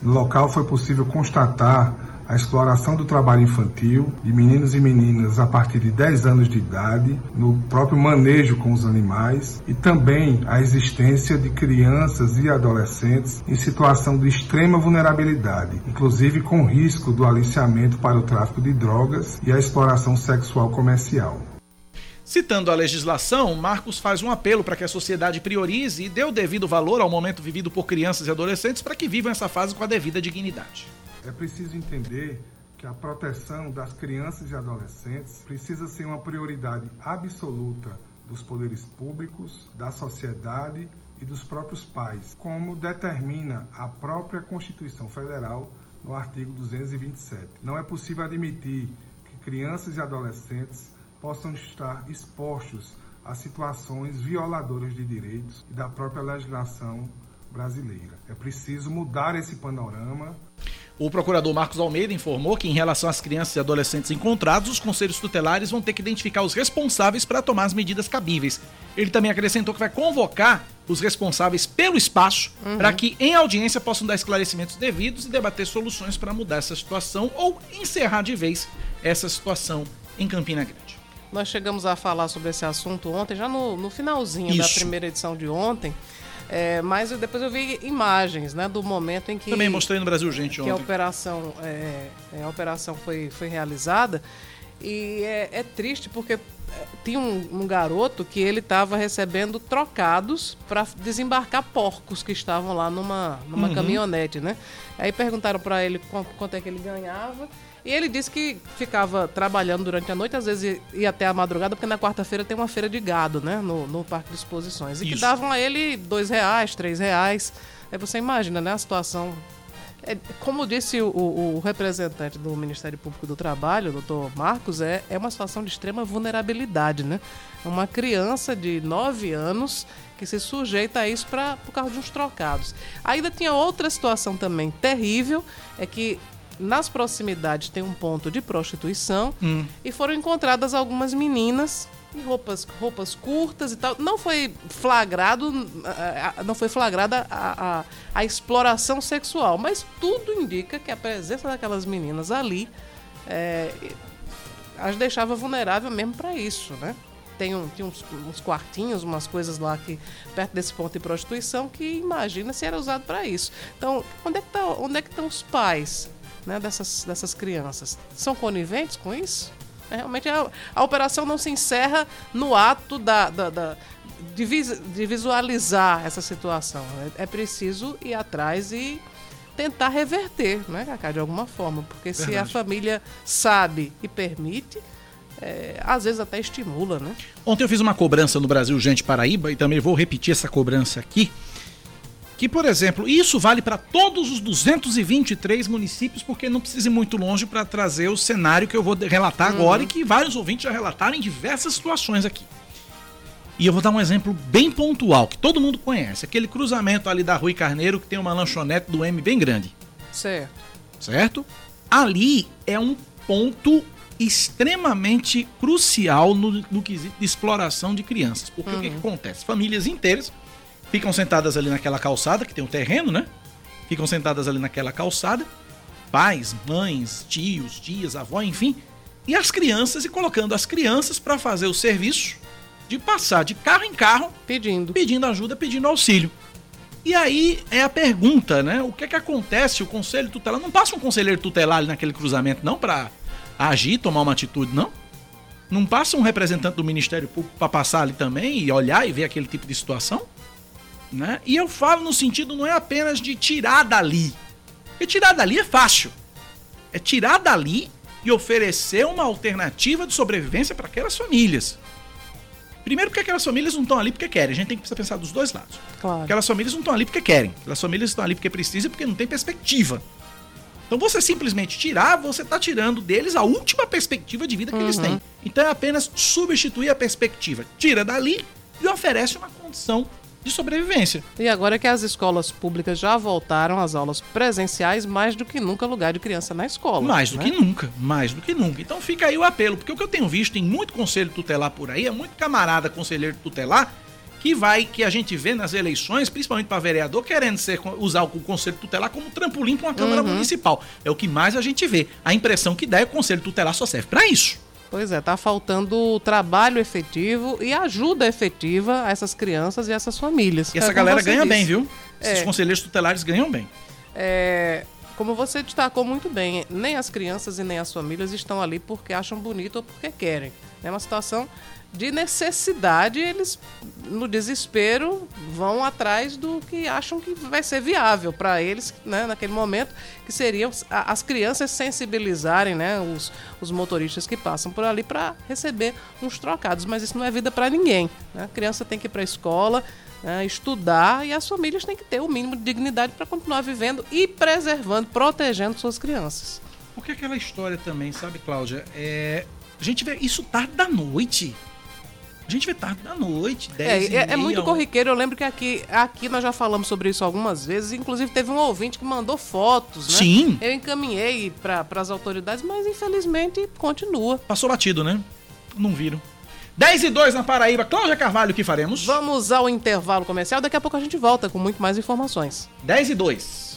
Speaker 9: No local foi possível constatar a exploração do trabalho infantil de meninos e meninas a partir de 10 anos de idade, no próprio manejo com os animais e também a existência de crianças e adolescentes em situação de extrema vulnerabilidade, inclusive com risco do aliciamento para o tráfico de drogas e a exploração sexual comercial.
Speaker 1: Citando a legislação, Marcos faz um apelo para que a sociedade priorize e dê o devido valor ao momento vivido por crianças e adolescentes para que vivam essa fase com a devida dignidade.
Speaker 9: É preciso entender que a proteção das crianças e adolescentes precisa ser uma prioridade absoluta dos poderes públicos, da sociedade e dos próprios pais, como determina a própria Constituição Federal no artigo 227. Não é possível admitir que crianças e adolescentes possam estar expostos a situações violadoras de direitos e da própria legislação brasileira. É preciso mudar esse panorama.
Speaker 1: O procurador Marcos Almeida informou que, em relação às crianças e adolescentes encontrados, os conselhos tutelares vão ter que identificar os responsáveis para tomar as medidas cabíveis. Ele também acrescentou que vai convocar os responsáveis pelo espaço uhum. para que, em audiência, possam dar esclarecimentos devidos e debater soluções para mudar essa situação ou encerrar de vez essa situação em Campina Grande.
Speaker 2: Nós chegamos a falar sobre esse assunto ontem, já no, no finalzinho Isso. da primeira edição de ontem. É, mas depois eu vi imagens né, do momento em que.
Speaker 1: Também mostrei no Brasil, gente,
Speaker 2: ontem. Que a operação, é, é, a operação foi, foi realizada. E é, é triste porque é, tinha um, um, garoto que ele estava recebendo trocados para desembarcar porcos que estavam lá numa, numa uhum. caminhonete, né? Aí perguntaram para ele quanto, quanto é que ele ganhava. E ele disse que ficava trabalhando durante a noite, às vezes ia até a madrugada, porque na quarta-feira tem uma feira de gado, né? No, no Parque de Exposições. E Isso. que davam a ele dois reais, três reais. Aí você imagina, né? A situação. É, como disse o, o, o, representante do Ministério Público do Trabalho, o doutor Marcos, é, é uma situação de extrema vulnerabilidade, né? Uma criança de 9 anos que se sujeita a isso pra, por causa de uns trocados. Ainda tinha outra situação também terrível, é que nas proximidades tem um ponto de prostituição hum. e foram encontradas algumas meninas em roupas, roupas curtas e tal. Não foi flagrado, não foi flagrada a, a, a exploração sexual, mas tudo indica que a presença daquelas meninas ali é, as deixava vulnerável mesmo para isso, né? Tem, um, tem uns, uns, quartinhos, umas coisas lá que perto desse ponto de prostituição que imagina se era usado para isso. Então, onde é que tá, onde é que estão os pais né, dessas, dessas crianças. São coniventes com isso? É, realmente a, a, operação não se encerra no ato da, da, da de, vis, de, visualizar essa situação. É, é, preciso ir atrás e tentar reverter, né, Cacá, de alguma forma. Porque Verdade. se a família sabe e permite, é, às vezes até estimula, né?
Speaker 1: Ontem eu fiz uma cobrança no Brasil Gente Paraíba e também vou repetir essa cobrança aqui que, por exemplo, isso vale para todos os 223 municípios, porque não precisa ir muito longe para trazer o cenário que eu vou relatar uhum. agora e que vários ouvintes já relataram em diversas situações aqui. E eu vou dar um exemplo bem pontual, que todo mundo conhece. Aquele cruzamento ali da Rui Carneiro, que tem uma lanchonete do M bem grande.
Speaker 2: Certo.
Speaker 1: Certo? Ali é um ponto extremamente crucial no, no quesito de exploração de crianças. Porque uhum. o que, que acontece? Famílias inteiras ficam sentadas ali naquela calçada, que tem um terreno, né? Ficam sentadas ali naquela calçada, pais, mães, tios, tias, avó, enfim, e as crianças e colocando as crianças para fazer o serviço de passar de carro em carro,
Speaker 2: pedindo,
Speaker 1: pedindo ajuda, pedindo auxílio. E aí é a pergunta, né? O que é que acontece? O conselho tutelar não passa um conselheiro tutelar ali naquele cruzamento não para agir, tomar uma atitude, não? Não passa um representante do Ministério Público para passar ali também e olhar e ver aquele tipo de situação? Né? E eu falo no sentido não é apenas de tirar dali. Porque tirar dali é fácil. É tirar dali e oferecer uma alternativa de sobrevivência para aquelas famílias. Primeiro porque aquelas famílias não estão ali porque querem. A gente tem que pensar dos dois lados.
Speaker 2: Claro.
Speaker 1: Aquelas famílias não estão ali porque querem. Aquelas famílias estão ali porque precisam e porque não tem perspectiva. Então você simplesmente tirar, você está tirando deles a última perspectiva de vida que uhum. eles têm. Então é apenas substituir a perspectiva. Tira dali e oferece uma condição de sobrevivência.
Speaker 2: E agora que as escolas públicas já voltaram às aulas presenciais, mais do que nunca lugar de criança na escola.
Speaker 1: Mais do
Speaker 2: né?
Speaker 1: que nunca, mais do que nunca. Então fica aí o apelo, porque o que eu tenho visto em muito conselho tutelar por aí, é muito camarada conselheiro tutelar que vai, que a gente vê nas eleições, principalmente para vereador, querendo ser, usar o conselho tutelar como trampolim para uma Câmara uhum. Municipal. É o que mais a gente vê. A impressão que dá é que o conselho tutelar só serve para isso.
Speaker 2: Pois é, tá faltando trabalho efetivo e ajuda efetiva a essas crianças e essas famílias.
Speaker 1: E essa é, galera ganha disse. bem, viu? Esses é. conselheiros tutelares ganham bem.
Speaker 2: É, como você destacou muito bem, nem as crianças e nem as famílias estão ali porque acham bonito ou porque querem. É uma situação de necessidade, eles, no desespero, vão atrás do que acham que vai ser viável para eles, né, naquele momento, que seriam as crianças sensibilizarem né, os, os motoristas que passam por ali para receber uns trocados. Mas isso não é vida para ninguém. Né? A criança tem que ir para a escola, né, estudar e as famílias têm que ter o mínimo de dignidade para continuar vivendo e preservando, protegendo suas crianças.
Speaker 1: Porque aquela história também, sabe, Cláudia? É, a gente vê isso tarde da noite. A gente vê tarde da noite, 10
Speaker 2: é, é, é, muito corriqueiro. Eu lembro que aqui, aqui nós já falamos sobre isso algumas vezes. Inclusive, teve um ouvinte que mandou fotos, né?
Speaker 1: Sim.
Speaker 2: Eu encaminhei para as autoridades, mas infelizmente continua.
Speaker 1: Passou batido, né? Não viram. 10 e 2 na Paraíba. Cláudia Carvalho, o que faremos?
Speaker 2: Vamos ao intervalo comercial. Daqui a pouco a gente volta com muito mais informações.
Speaker 1: 10 e 2.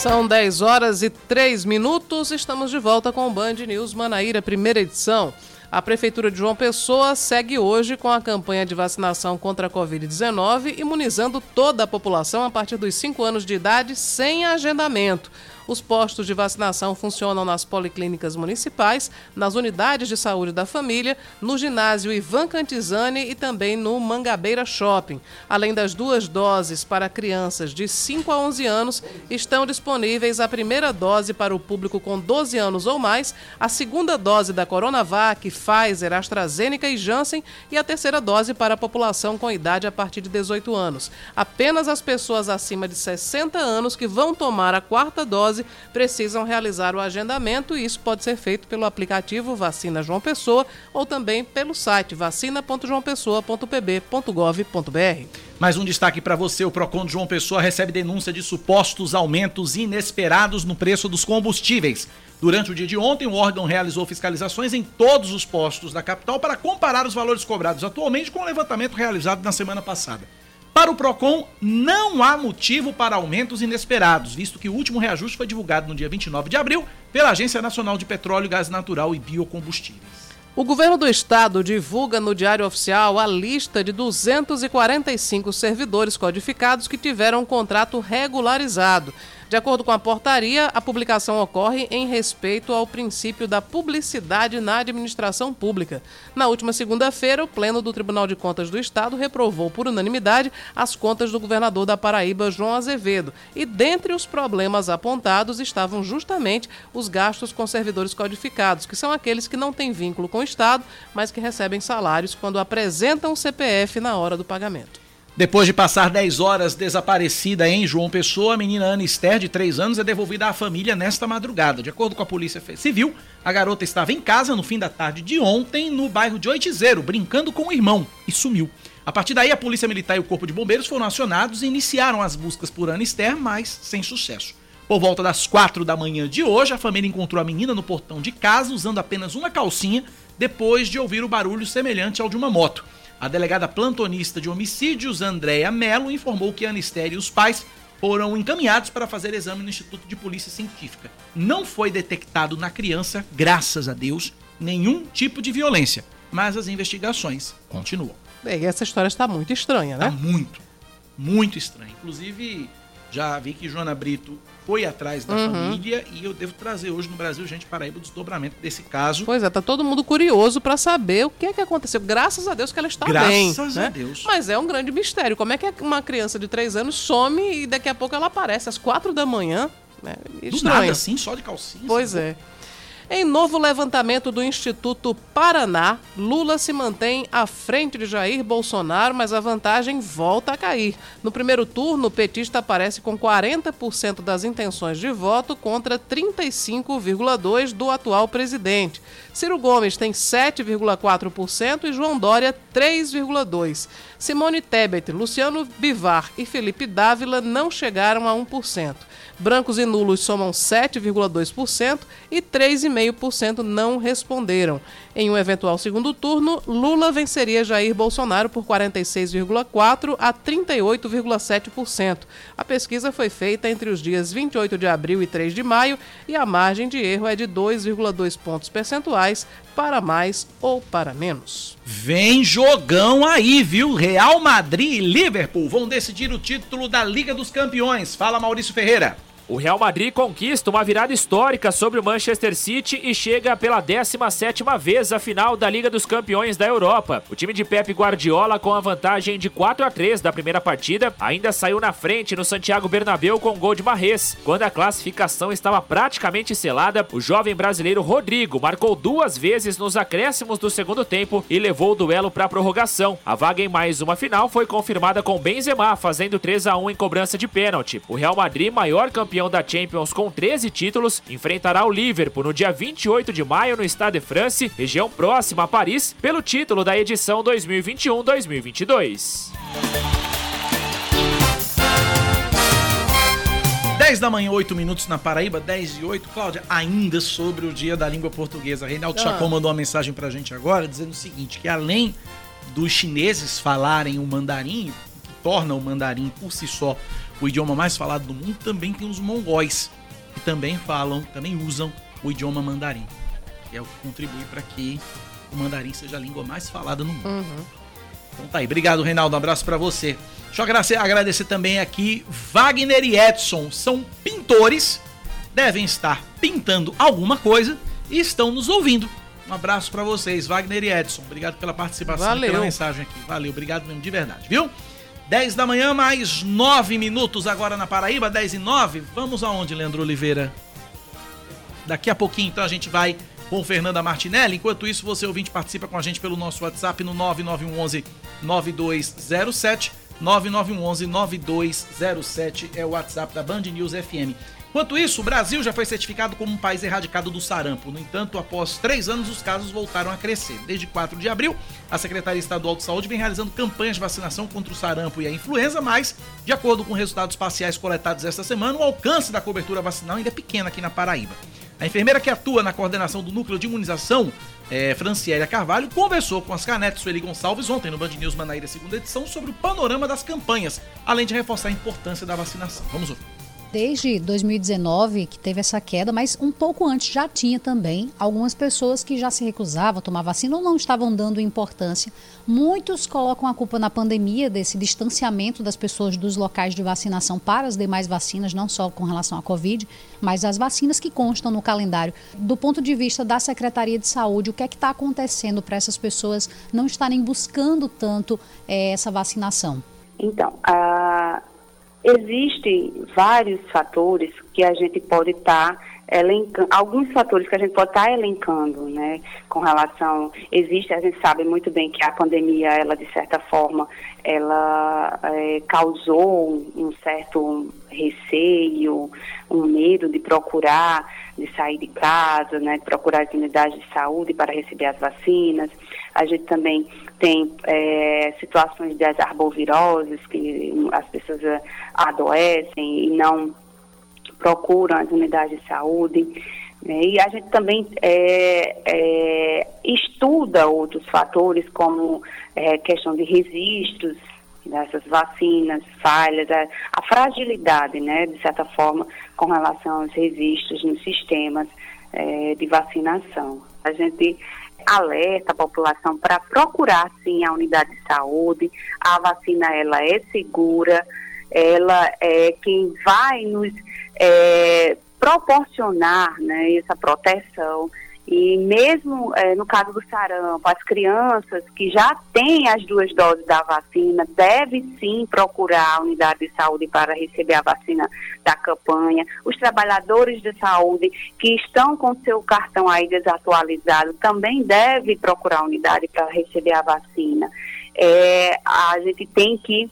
Speaker 2: São 10 horas e 3 minutos. Estamos de volta com o Band News Manaíra, primeira edição. A Prefeitura de João Pessoa segue hoje com a campanha de vacinação contra a Covid-19, imunizando toda a população a partir dos 5 anos de idade sem agendamento. Os postos de vacinação funcionam nas policlínicas municipais, nas unidades de saúde da família, no ginásio Ivan Cantizani e também no Mangabeira Shopping. Além das duas doses para crianças de 5 a 11 anos, estão disponíveis a primeira dose para o público com 12 anos ou mais, a segunda dose da Coronavac, Pfizer, AstraZeneca e Janssen e a terceira dose para a população com idade a partir de 18 anos. Apenas as pessoas acima de 60 anos que vão tomar a quarta dose dose precisam realizar o agendamento e isso pode ser feito pelo aplicativo Vacina João Pessoa ou também pelo site vacina.joaopessoa.pb.gov.br.
Speaker 1: Mais um destaque para você: o Procon de João Pessoa recebe denúncia de supostos aumentos inesperados no preço dos combustíveis. Durante o dia de ontem, o órgão realizou fiscalizações em todos os postos da capital para comparar os valores cobrados atualmente com o levantamento realizado na semana passada. Para o PROCON, não há motivo para aumentos inesperados, visto que o último reajuste foi divulgado no dia 29 de abril pela Agência Nacional de Petróleo, Gás Natural e Biocombustíveis.
Speaker 2: O governo do estado divulga no Diário Oficial a lista de 245 servidores codificados que tiveram um contrato regularizado. De acordo com a portaria, a publicação ocorre em respeito ao princípio da publicidade na administração pública. Na última segunda-feira, o Pleno do Tribunal de Contas do Estado reprovou por unanimidade as contas do governador da Paraíba, João Azevedo. E dentre os problemas apontados estavam justamente os gastos com servidores codificados, que são aqueles que não têm vínculo com o Estado, mas que recebem salários quando apresentam o CPF na hora do pagamento.
Speaker 1: Depois de passar 10 horas desaparecida em João Pessoa, a menina Ana Esther, de 3 anos, é devolvida à família nesta madrugada. De acordo com a Polícia Civil, a garota estava em casa no fim da tarde de ontem, no bairro de Oitizeiro, brincando com o irmão, e sumiu. A partir daí, a Polícia Militar e o Corpo de Bombeiros foram acionados e iniciaram as buscas por Ana Esther, mas sem sucesso. Por volta das 4 da manhã de hoje, a família encontrou a menina no portão de casa usando apenas uma calcinha, depois de ouvir o barulho semelhante ao de uma moto. A delegada plantonista de homicídios, Andréa Melo, informou que a Anistério e os pais foram encaminhados para fazer exame no Instituto de Polícia Científica. Não foi detectado na criança, graças a Deus, nenhum tipo de violência, mas as investigações continuam.
Speaker 2: Bem, essa história está muito estranha, né?
Speaker 1: Está muito, muito estranha. Inclusive, já vi que Joana Brito foi atrás da uhum. família e eu devo trazer hoje no Brasil, gente, Paraíba, o desdobramento desse caso.
Speaker 2: Pois é, tá todo mundo curioso para saber o que é que aconteceu. Graças a Deus que ela está
Speaker 1: Graças
Speaker 2: bem.
Speaker 1: Graças
Speaker 2: né?
Speaker 1: a Deus.
Speaker 2: Mas é um grande mistério. Como é que uma criança de três anos some e daqui a pouco ela aparece às quatro da manhã? Né?
Speaker 1: Do nada, assim, só de calcinha.
Speaker 2: Pois assim. é. Em novo levantamento do Instituto Paraná, Lula se mantém à frente de Jair Bolsonaro, mas a vantagem volta a cair. No primeiro turno, o petista aparece com 40% das intenções de voto contra 35,2% do atual presidente. Ciro Gomes tem 7,4% e João Dória 3,2%. Simone Tebet, Luciano Bivar e Felipe Dávila não chegaram a 1%. Brancos e nulos somam 7,2% e 3,5% não responderam. Em um eventual segundo turno, Lula venceria Jair Bolsonaro por 46,4% a 38,7%. A pesquisa foi feita entre os dias 28 de abril e 3 de maio e a margem de erro é de 2,2 pontos percentuais para mais ou para menos.
Speaker 1: Vem jogão aí, viu? Real Madrid e Liverpool vão decidir o título da Liga dos Campeões. Fala, Maurício Ferreira.
Speaker 10: O Real Madrid conquista uma virada histórica sobre o Manchester City e chega pela 17ª vez à final da Liga dos Campeões da Europa. O time de Pep Guardiola, com a vantagem de 4 a 3 da primeira partida, ainda saiu na frente no Santiago Bernabéu com gol de Marrez. Quando a classificação estava praticamente selada, o jovem brasileiro Rodrigo marcou duas vezes nos acréscimos do segundo tempo e levou o duelo para a prorrogação. A vaga em mais uma final foi confirmada com Benzema fazendo 3 a 1 em cobrança de pênalti. O Real Madrid, maior campeão campeão da Champions com 13 títulos, enfrentará o Liverpool no dia 28 de maio no Stade de France, região próxima a Paris, pelo título da edição 2021-2022.
Speaker 1: 10 da manhã, 8 minutos na Paraíba, 10 e 8. Cláudia, ainda sobre o dia da língua portuguesa. Reinaldo ah. Chacon mandou uma mensagem pra gente agora dizendo o seguinte: que além dos chineses falarem o mandarim, que torna o mandarim por si só o idioma mais falado do mundo, também tem os mongóis, que também falam, também usam o idioma mandarim. Que é o que contribui para que o mandarim seja a língua mais falada no mundo. Uhum. Então tá aí. Obrigado, Reinaldo. Um abraço para você. Deixa eu agradecer, também aqui Wagner e Edson. São pintores, devem estar pintando alguma coisa e estão nos ouvindo. Um abraço para vocês, Wagner e Edson. Obrigado pela participação Valeu. e pela mensagem aqui. Valeu, obrigado mesmo, de verdade, viu? 10 da manhã, mais 9 minutos agora na Paraíba, 10 e 9. Vamos aonde, Leandro Oliveira? Daqui a pouquinho, então, a gente vai com Fernanda Martinelli. Enquanto isso, você ouvinte participa com a gente pelo nosso WhatsApp no 9911 9207. 9911 9207 é o WhatsApp da Band News FM. Enquanto isso, o Brasil já foi certificado como um país erradicado do sarampo. No entanto, após três anos, os casos voltaram a crescer. Desde 4 de abril, a Secretaria Estadual de Saúde vem realizando campanhas de vacinação contra o sarampo e a influenza, mas, de acordo com resultados parciais coletados esta semana, o alcance da cobertura vacinal ainda é pequeno aqui na Paraíba. A enfermeira que atua na coordenação do núcleo de imunização, é, Franciélia Carvalho, conversou com as canetas Sueli Gonçalves ontem no Band News Manaíra, segunda edição, sobre o panorama das campanhas, além de reforçar a importância da vacinação. Vamos ouvir
Speaker 11: desde 2019 que teve essa queda, mas um pouco antes já tinha também algumas pessoas que já se recusavam a tomar vacina ou não estavam dando importância. Muitos colocam a culpa na pandemia, desse distanciamento das pessoas dos locais de vacinação para as demais vacinas, não só com relação à Covid, mas as vacinas que constam no calendário. Do ponto de vista da Secretaria de Saúde, o que é que está acontecendo para essas pessoas não estarem buscando tanto é, essa vacinação?
Speaker 12: Então, a Existem vários fatores que a gente pode estar tá elencando, alguns fatores que a gente pode estar tá elencando, né, com relação, existe, a gente sabe muito bem que a pandemia, ela de certa forma, ela é, causou um certo receio, um medo de procurar, de sair de casa, né, de procurar as unidades de saúde para receber as vacinas. A gente também tem é, situações de arboviroses, que as pessoas é, adoecem e não procuram as unidades de saúde. Né? E a gente também é, é, estuda outros fatores, como é, questão de registros dessas vacinas, falhas, a, a, fragilidade, né, de certa forma, com relação aos registros nos sistemas é, de vacinação. A gente alerta a população para procurar sim a unidade de saúde. A vacina ela é segura, ela é quem vai nos é, proporcionar né, essa proteção e mesmo é, no caso do sarampo, as crianças que já têm as duas doses da vacina devem sim procurar a unidade de saúde para receber a vacina da campanha. Os trabalhadores de saúde que estão com seu cartão aí desatualizado também devem procurar a unidade para receber a vacina. É, a gente tem que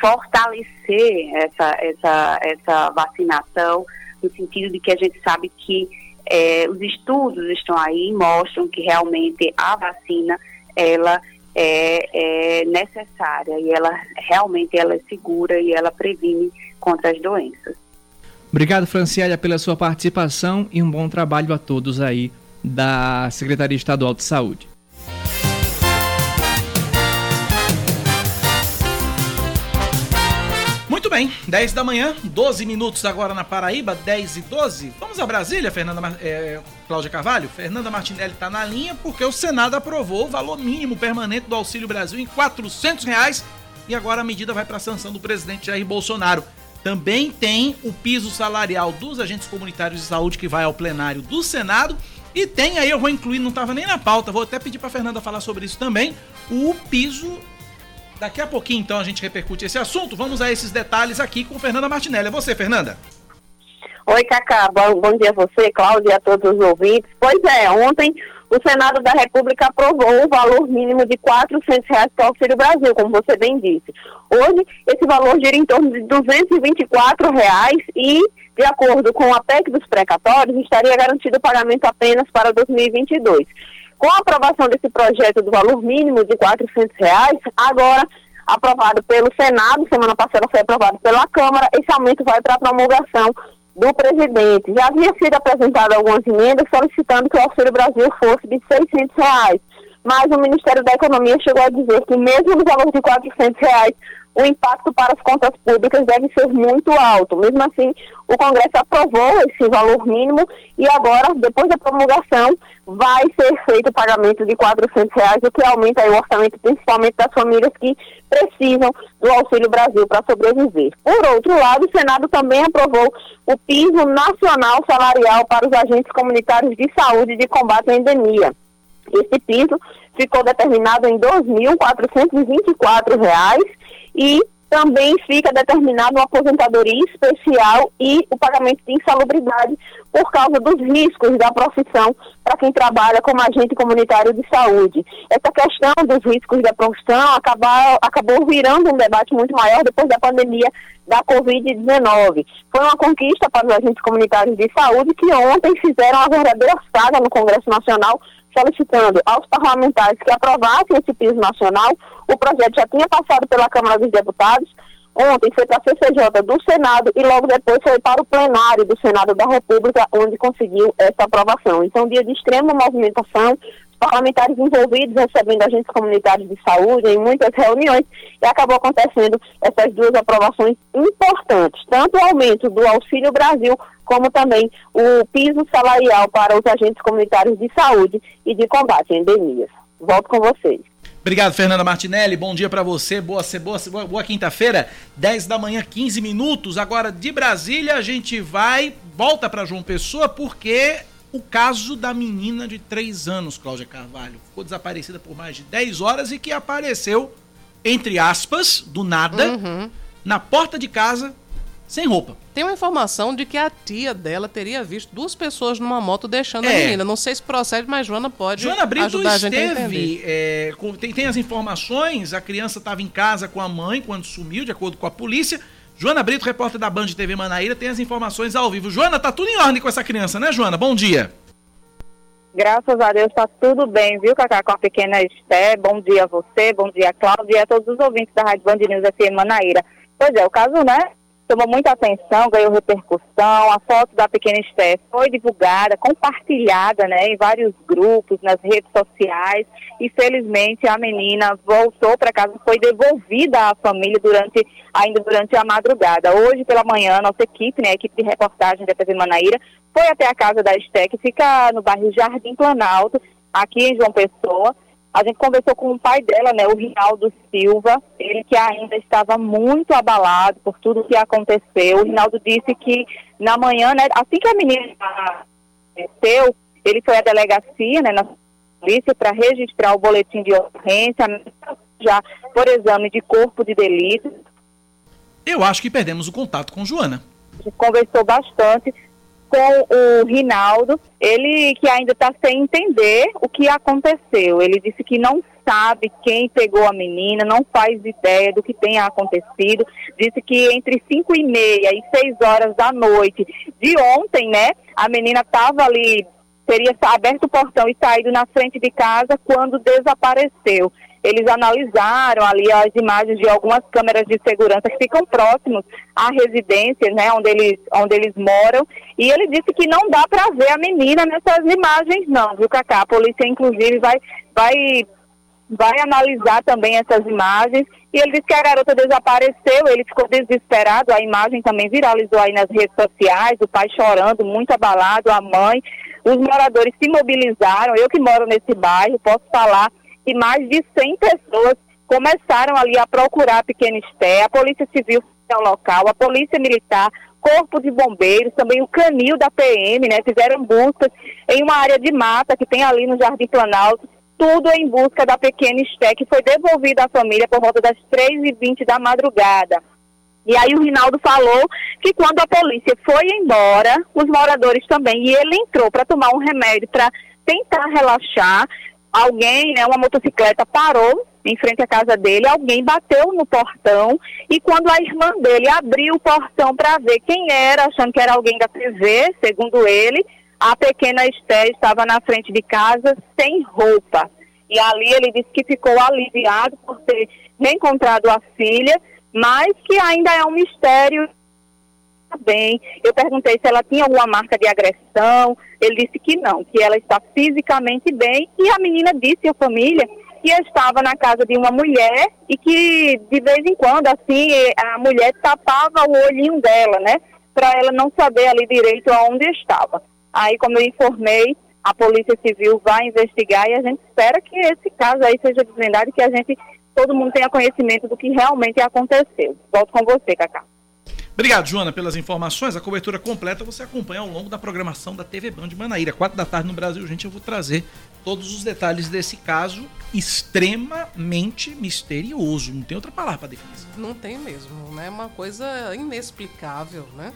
Speaker 12: fortalecer essa, essa, essa vacinação no sentido de que a gente sabe que é, os estudos estão aí e mostram que realmente a vacina ela é, é, necessária e ela realmente ela é segura e ela previne contra as doenças.
Speaker 13: Obrigado, Franciélia, pela sua participação e um bom trabalho a todos aí da Secretaria Estadual de Saúde.
Speaker 1: Bem, bem, 10 da manhã, 12 minutos agora na Paraíba, 10 e 12. Vamos a Brasília, Fernanda é, Cláudia Carvalho? Fernanda Martinelli está na linha porque o Senado aprovou o valor mínimo permanente do Auxílio Brasil em 400 reais e agora a medida vai para a sanção do presidente Jair Bolsonaro. Também tem o piso salarial dos agentes comunitários de saúde que vai ao plenário do Senado. E tem aí, eu vou incluir, não estava nem na pauta, vou até pedir para Fernanda falar sobre isso também, o piso Daqui a pouquinho, então, a gente repercute esse assunto. Vamos a esses detalhes aqui com Fernanda Martinelli. É você, Fernanda.
Speaker 14: Oi, Cacá. Bom, bom dia a você, Cláudia, a todos os ouvintes. Pois é, ontem o Senado da República aprovou o valor mínimo de 400 reais para o Auxílio Brasil, como você bem disse. Hoje, esse valor gira em torno de 224 reais e, de acordo com a PEC dos precatórios, estaria garantido o pagamento apenas para 2022. Com a aprovação desse projeto do valor mínimo de 400 reais, agora aprovado pelo Senado, semana passada foi aprovado pela Câmara, esse aumento vai para a promulgação do presidente. Já havia sido apresentado algumas emendas solicitando que o Auxílio Brasil fosse de 600 reais, mas o Ministério da Economia chegou a dizer que mesmo no valor de 400 reais, o impacto para as contas públicas deve ser muito alto. Mesmo assim, o Congresso aprovou esse valor mínimo e agora, depois da promulgação, vai ser feito o pagamento de 400 reais, o que aumenta o orçamento, principalmente das famílias que precisam do Auxílio Brasil para sobreviver. Por outro lado, o Senado também aprovou o piso nacional salarial para os agentes comunitários de saúde de combate à endemia. Esse piso ficou determinado em R$ 2.424 e também fica determinado uma aposentadoria especial e o pagamento de insalubridade por causa dos riscos da profissão para quem trabalha como agente comunitário de saúde. Essa questão dos riscos da profissão acabou, acabou virando um debate muito maior depois da pandemia da Covid-19. Foi uma conquista para os agentes comunitários de saúde que ontem fizeram uma verdadeira saga no Congresso Nacional solicitando aos parlamentares que aprovassem esse piso nacional. O projeto já tinha passado pela Câmara dos Deputados, ontem foi para a CCJ do Senado e logo depois foi para o plenário do Senado da República, onde conseguiu essa aprovação. Então, dia de extrema movimentação, parlamentares envolvidos recebendo agentes comunitários de saúde em muitas reuniões e acabou acontecendo essas duas aprovações importantes, tanto o aumento do Auxílio Brasil como também o piso salarial para os agentes comunitários de saúde e de combate a endemias. Volto com vocês.
Speaker 1: Obrigado, Fernanda Martinelli. Bom dia para você. Boa, boa, boa, boa quinta-feira, 10 da manhã, 15 minutos. Agora de Brasília, a gente vai, volta para João Pessoa, porque o caso da menina de 3 anos, Cláudia Carvalho, ficou desaparecida por mais de 10 horas e que apareceu, entre aspas, do nada, uhum. na porta de casa sem roupa.
Speaker 2: Tem uma informação de que a tia dela teria visto duas pessoas numa moto deixando é. a menina. Não sei se procede, mas Joana pode
Speaker 1: Joana Brito ajudar a gente esteve, a entender. É, com, tem, tem as informações, a criança estava em casa com a mãe quando sumiu, de acordo com a polícia. Joana Brito, repórter da Band TV Manaíra, tem as informações ao vivo. Joana, tá tudo em ordem com essa criança, né, Joana? Bom dia.
Speaker 15: Graças a Deus tá tudo bem, viu, Cacá, com a pequena Esté. Bom dia a você, bom dia, Cláudia, e a todos os ouvintes da Rádio Band News FM Manaíra. Pois é, o caso, né, chamou muita atenção, ganhou repercussão. A foto da pequena Esther foi divulgada, compartilhada né, em vários grupos, nas redes sociais. E felizmente a menina voltou para casa, foi devolvida à família durante, ainda durante a madrugada. Hoje pela manhã, nossa equipe, né, a equipe de reportagem da TV Manaíra, foi até a casa da Esther, que fica no bairro Jardim Planalto, aqui em João Pessoa. A gente conversou com o pai dela, né, o Rinaldo Silva, ele que ainda estava muito abalado por tudo que aconteceu. O Rinaldo disse que na manhã, né, assim que a menina aconteceu, ele foi à delegacia, né, na polícia para registrar o boletim de ocorrência, já por exame de corpo de delito.
Speaker 1: Eu acho que perdemos o contato com Joana.
Speaker 15: A gente conversou bastante com o Rinaldo, ele que ainda está sem entender o que aconteceu. Ele disse que não sabe quem pegou a menina, não faz ideia do que tenha acontecido. Disse que entre 5 e meia e 6 horas da noite de ontem, né, a menina estava ali, teria aberto o portão e saído na frente de casa quando desapareceu eles analisaram ali as imagens de algumas câmeras de segurança que ficam próximos à residência, né, onde eles, onde eles moram, e ele disse que não dá para ver a menina nessas imagens não, viu, Cacá? A polícia, inclusive, vai, vai, vai analisar também essas imagens E ele disse que a garota desapareceu, ele ficou desesperado, a imagem também viralizou aí nas redes sociais, o pai chorando, muito abalado, a mãe. Os moradores se mobilizaram, eu que moro nesse bairro, posso falar que mais de 100 pessoas começaram ali a procurar pequena Esté, a Polícia Civil ao local, a Polícia Militar, Corpo de Bombeiros, também o canil da PM, né? Fizeram buscas em uma área de mata que tem ali no Jardim Planalto, tudo em busca da pequena Esté, que foi devolvida à família por volta das 3h20 da madrugada. E aí o Rinaldo falou que quando a polícia foi embora, os moradores também, e ele entrou para tomar um remédio para tentar relaxar, alguém, né, uma motocicleta parou em frente à casa dele, alguém bateu no portão e quando a irmã dele abriu o portão para ver quem era, achando que era alguém da TV, segundo ele, a pequena Esté estava na frente de casa sem roupa. E ali ele disse que ficou aliviado por ter reencontrado a filha, mas que ainda é um mistério bem. Eu perguntei se ela tinha alguma marca de agressão. Ele disse que não, que ela está fisicamente bem. E a menina disse à família que estava na casa de uma mulher e que de vez em quando, assim, a mulher tapava o olhinho dela, né? Para ela não saber ali direito aonde estava. Aí, como eu informei, a Polícia Civil vai investigar e a gente espera que esse caso aí seja desvendado e que a gente, todo mundo tenha conhecimento do que realmente aconteceu. Volto com você, Cacá.
Speaker 1: Obrigado, Joana, pelas informações. A cobertura completa você acompanha ao longo da programação da TV Band de Manaíra. Quatro da tarde no Brasil, gente, eu vou trazer todos os detalhes desse caso extremamente misterioso. Não tem outra palavra para definir.
Speaker 2: Não tem mesmo, né? Uma coisa inexplicável, né?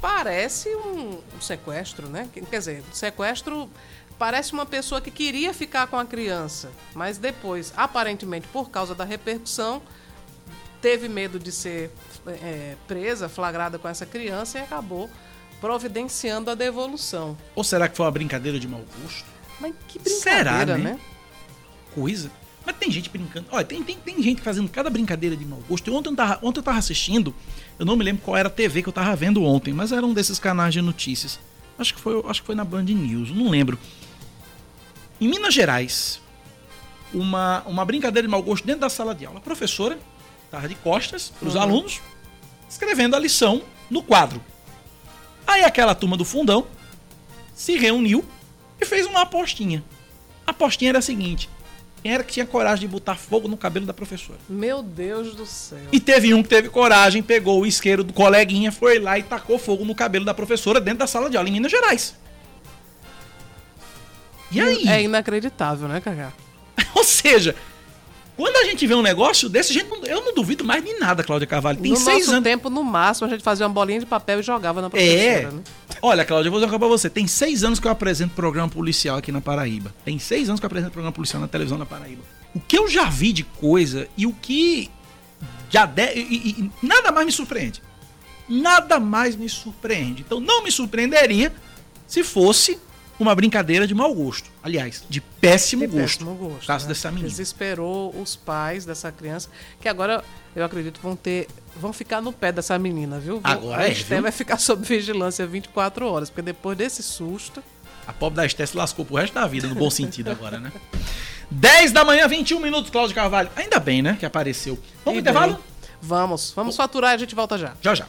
Speaker 2: Parece um, um sequestro, né? Quer dizer, sequestro parece uma pessoa que queria ficar com a criança, mas depois, aparentemente, por causa da repercussão, teve medo de ser é, presa, flagrada com essa criança e acabou providenciando a devolução.
Speaker 1: Ou será que foi uma brincadeira de mau gosto?
Speaker 2: Mas que brincadeira, será, né? né?
Speaker 1: Coisa. Mas tem gente brincando. Olha, tem, tem, tem gente fazendo cada brincadeira de mau gosto. Ontem eu, tava, ontem eu tava assistindo, eu não me lembro qual era a TV que eu tava vendo ontem, mas era um desses canais de notícias. Acho que foi, acho que foi na Band News, não lembro. Em Minas Gerais, uma, uma brincadeira de mau gosto dentro da sala de aula. A professora estava de costas para os uhum. alunos, escrevendo a lição no quadro. Aí aquela turma do fundão se reuniu e fez uma apostinha. A apostinha era a seguinte: quem era que tinha coragem de botar fogo no cabelo da professora?
Speaker 2: Meu Deus do céu.
Speaker 1: E teve um que teve coragem, pegou o isqueiro do coleguinha, foi lá e tacou fogo no cabelo da professora dentro da sala de aula em Minas Gerais.
Speaker 2: E aí? É inacreditável, né, Cacá?
Speaker 1: Ou seja, quando a gente vê um negócio desse, gente, eu não duvido mais de nada, Cláudia Carvalho. Tem
Speaker 2: no
Speaker 1: seis anos.
Speaker 2: tempo, no máximo, a gente fazia uma bolinha de papel e jogava na professora.
Speaker 1: É. Né? Olha, Cláudia, eu vou dizer uma coisa pra você. Tem seis anos que eu apresento programa policial aqui na Paraíba. Tem seis anos que eu apresento programa policial na televisão na Paraíba. O que eu já vi de coisa e o que já de... e, e, nada mais me surpreende. Nada mais me surpreende. Então não me surpreenderia se fosse uma brincadeira de mau gosto. Aliás, de péssimo de gosto. Péssimo gosto. Caso né? dessa menina.
Speaker 2: Desesperou os pais dessa criança, que agora eu acredito vão ter. Vão ficar no pé dessa menina, viu?
Speaker 1: Agora
Speaker 2: a
Speaker 1: é.
Speaker 2: Esté vai ficar sob vigilância 24 horas, porque depois desse susto.
Speaker 1: A pobre da Esté se lascou pro resto da vida, no bom sentido agora, né? 10 da manhã, 21 minutos, Cláudio Carvalho. Ainda bem, né? Que apareceu. Vamos pro intervalo?
Speaker 2: Vamos, vamos faturar e a gente volta já.
Speaker 1: Já, já.